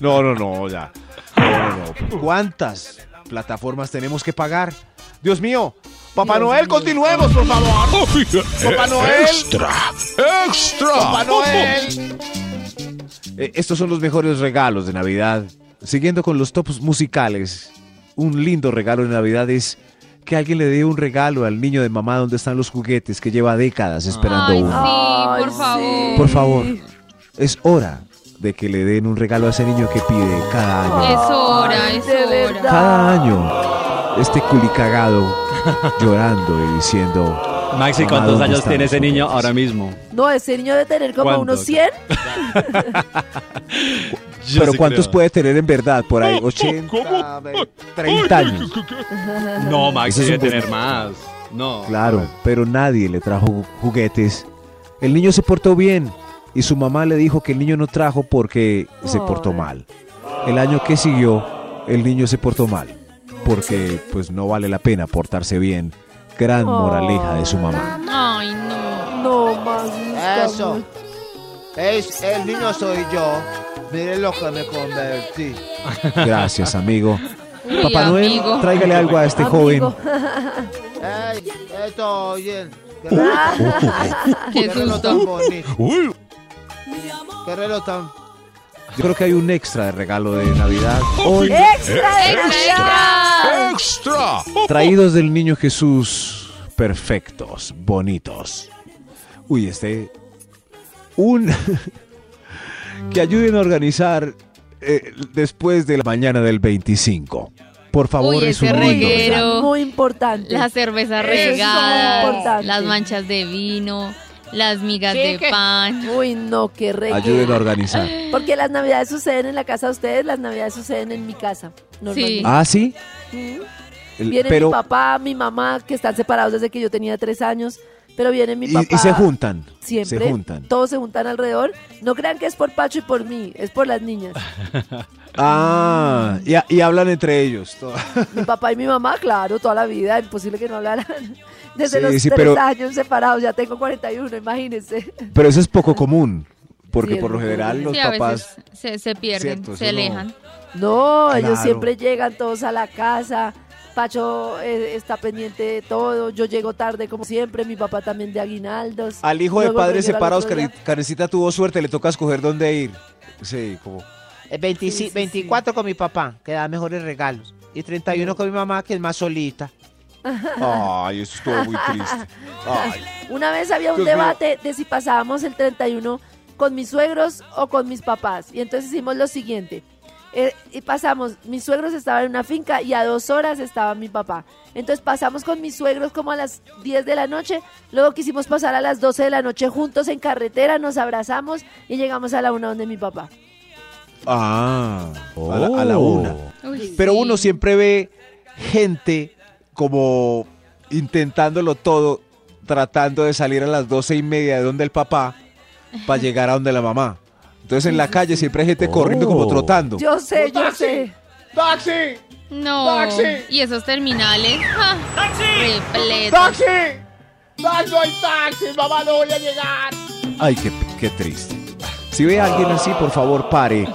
No, no, no, ya. No, no, no. ¿Cuántas plataformas tenemos que pagar? Dios mío. Papá Noel, continuemos, por favor. Papá Noel. Extra, extra. Papá Noel. Eh, estos son los mejores regalos de Navidad. Siguiendo con los tops musicales, un lindo regalo de Navidad es que alguien le dé un regalo al niño de mamá donde están los juguetes que lleva décadas esperando Ay, uno. sí, por favor. Por favor, es hora de que le den un regalo a ese niño que pide cada año. Es hora, es hora. Cada año, este culicagado llorando y diciendo... Maxi, "Mamá, ¿cuántos ¿dónde años tiene ese niño juguetes?". ahora mismo? No, ese niño debe tener como ¿Cuánto? unos 100. <laughs> Yo Pero sí ¿cuántos creo. puede tener en verdad? Por ahí, 80, 30 años. <laughs> No, Maxi debe buen- tener más. No. Claro, pero nadie le trajo ju- juguetes. El niño se portó bien y su mamá le dijo que el niño no trajo porque se portó Ay. mal. El año que siguió, el niño se portó mal porque pues no vale la pena portarse bien. Gran moraleja de su mamá. Ay, no. Eso. Es, el niño soy yo. Miren lo que me convertí. <laughs> Gracias, amigo. Uy, Papá Noel, amigo. tráigale algo a este joven. Ey, esto, oye. <laughs> Qué Qué reloj tan bonito. Qué reloj tan... Yo creo que hay un extra de regalo de Navidad hoy. ¡Extra de Navidad! Traídos del niño Jesús, perfectos, bonitos. Uy, este. Un. <laughs> que ayuden a organizar eh, después de la mañana del 25. Por favor, Uy, es un lindo reguero. Muy importante. La cerveza regada, muy importante. las manchas de vino, las migas Sí, de que- pan. Uy, no, qué reguero. Ayuden a organizar. Porque las navidades suceden en la casa de ustedes, las navidades suceden en mi casa. Normalmente. Ah, sí. Mm. El- Viene pero. mi papá, mi mamá, que están separados desde que yo tenía tres años, pero viene mi y, papá. y se juntan. Siempre. Se juntan. Todos se juntan alrededor. No crean que es por Pacho y por mí, es por las niñas. <laughs> Ah, y, y hablan entre ellos. <laughs> mi papá y mi mamá, claro, toda la vida, imposible que no hablaran. <laughs> Desde Sí, los sí, tres pero- años separados, ya tengo 41, imagínense. Pero eso es poco común. Porque Sí, por lo general los Sí, a papás. veces se, se pierden, Cierto, se no- alejan. No, ellos siempre llegan todos a la casa. Pacho eh, está pendiente de todo. Yo llego tarde como siempre. Mi papá también de aguinaldos. Al hijo de Luego padres separados, Karencita tuvo suerte, le toca escoger dónde ir. Sí, como. El 25 24 con mi papá, que da mejores regalos. Y 31 con mi mamá, que es más solita. Ay, eso estuvo muy triste. <laughs> Ay. Una vez había un Dios mío. debate de si pasábamos el 31 con mis suegros o con mis papás. Y entonces hicimos lo siguiente. Eh, y pasamos, mis suegros estaban en una finca y a dos horas estaba mi papá. Entonces pasamos con mis suegros como a las 10 de la noche. Luego quisimos pasar a las 12 de la noche juntos en carretera, nos abrazamos y llegamos a la una donde mi papá. Ah, a, la, a la una. Uy, Pero sí. uno siempre ve gente como intentándolo todo, tratando de salir a las doce y media de donde el papá para llegar a donde la mamá. Entonces en la calle siempre hay gente corriendo como trotando. Yo sé, yo sé. ¡Taxi! No. ¡Taxi! Y esos terminales. ¡ja! repletos. ¡Taxi! ¡Taxi, no hay taxi! ¡Mamá, no voy a llegar! Ay, qué, qué triste. Si ve a alguien así, por favor, pare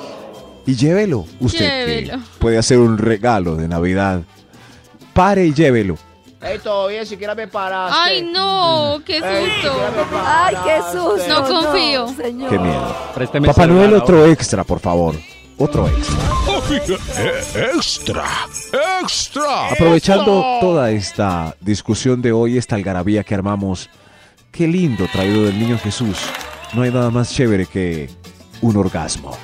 y llévelo. Usted Llévelo. puede hacer un regalo de Navidad. Pare y llévelo. Ey, todo bien, siquiera me paraste. Ay, no, qué Ey, susto. Ay, qué susto. No confío. señor. Qué miedo. Présteme Papá celular Noel, otro extra, por favor. Otro extra. Eh, ¡Extra! ¡Extra! Aprovechando toda esta discusión de hoy, esta algarabía que armamos, qué lindo traído del niño Jesús. No hay nada más chévere que un orgasmo.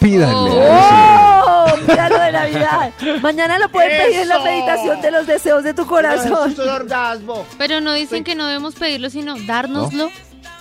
Pídanle a ¡Oh! Regalo de Navidad. Mañana lo pueden pedir en la meditación de los deseos de tu corazón. Es un orgasmo. Pero no dicen que no debemos pedirlo, sino dárnoslo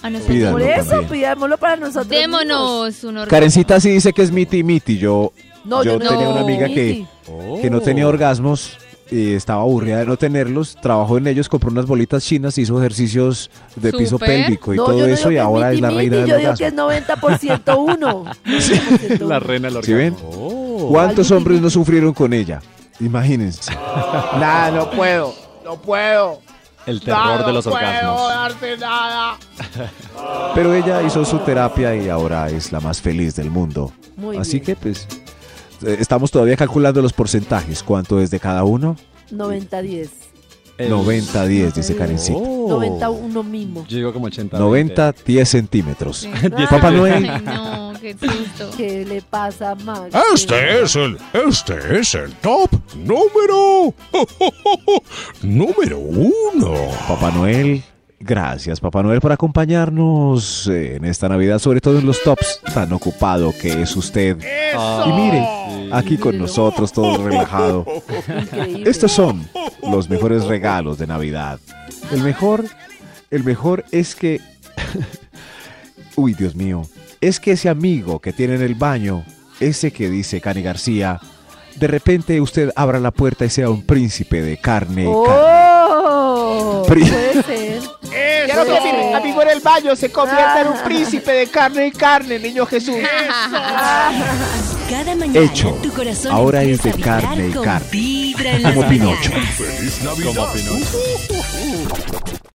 a nosotros. Pídanlo Por eso, también. pidámoslo para nosotros. mismos. Démonos un orgasmo. Karencita sí dice que es miti miti. Yo, No, yo yo no. tenía una amiga que, Miti. que no tenía orgasmos y estaba aburrida de no tenerlos. Trabajó en ellos, compró unas bolitas chinas, hizo ejercicios de piso pélvico y No, todo no eso y ahora es la reina del Yo digo orgasmo. que es 90% uno. <laughs> 90% La reina del ¿Sí ven? orgasmo. Oh. ¿Cuántos hombres no sufrieron con ella? Imagínense. <laughs> Nada, no puedo. No puedo. El terror Nada, de los no puedo orgasmos. darte nada. Pero ella hizo su terapia y ahora es la más feliz del mundo. Muy Así bien. que pues estamos todavía calculando los porcentajes. ¿Cuánto es de cada uno? 90-10. El- 90-10, dice Karencita. Oh. 91 mismo. Yo digo como 80. 90, 10 centímetros. <laughs> Papá Noel. Ay, no, qué susto. <laughs> ¿Qué le pasa a Max? Este es el, este es el top número, <laughs> número uno. Papá Noel, gracias Papá Noel por acompañarnos eh, en esta Navidad, sobre todo en los tops, tan ocupado que es usted. Y mire, aquí con nosotros, todo relajado. Increíble. Estos son los mejores regalos de Navidad. El mejor, el mejor es que... <laughs> Uy, Dios mío. Es que ese amigo que tiene en el baño, ese que dice Cani García, de repente usted abra la puerta y sea un príncipe de carne. carne. ¡Oh! Puede ser. Mi amigo en el baño se convierta en un príncipe de carne y carne, niño Jesús. Cada mañana Hecho. tu corazón Ahora es de carne y carne. Como Pinocho. ¡Feliz Navidad!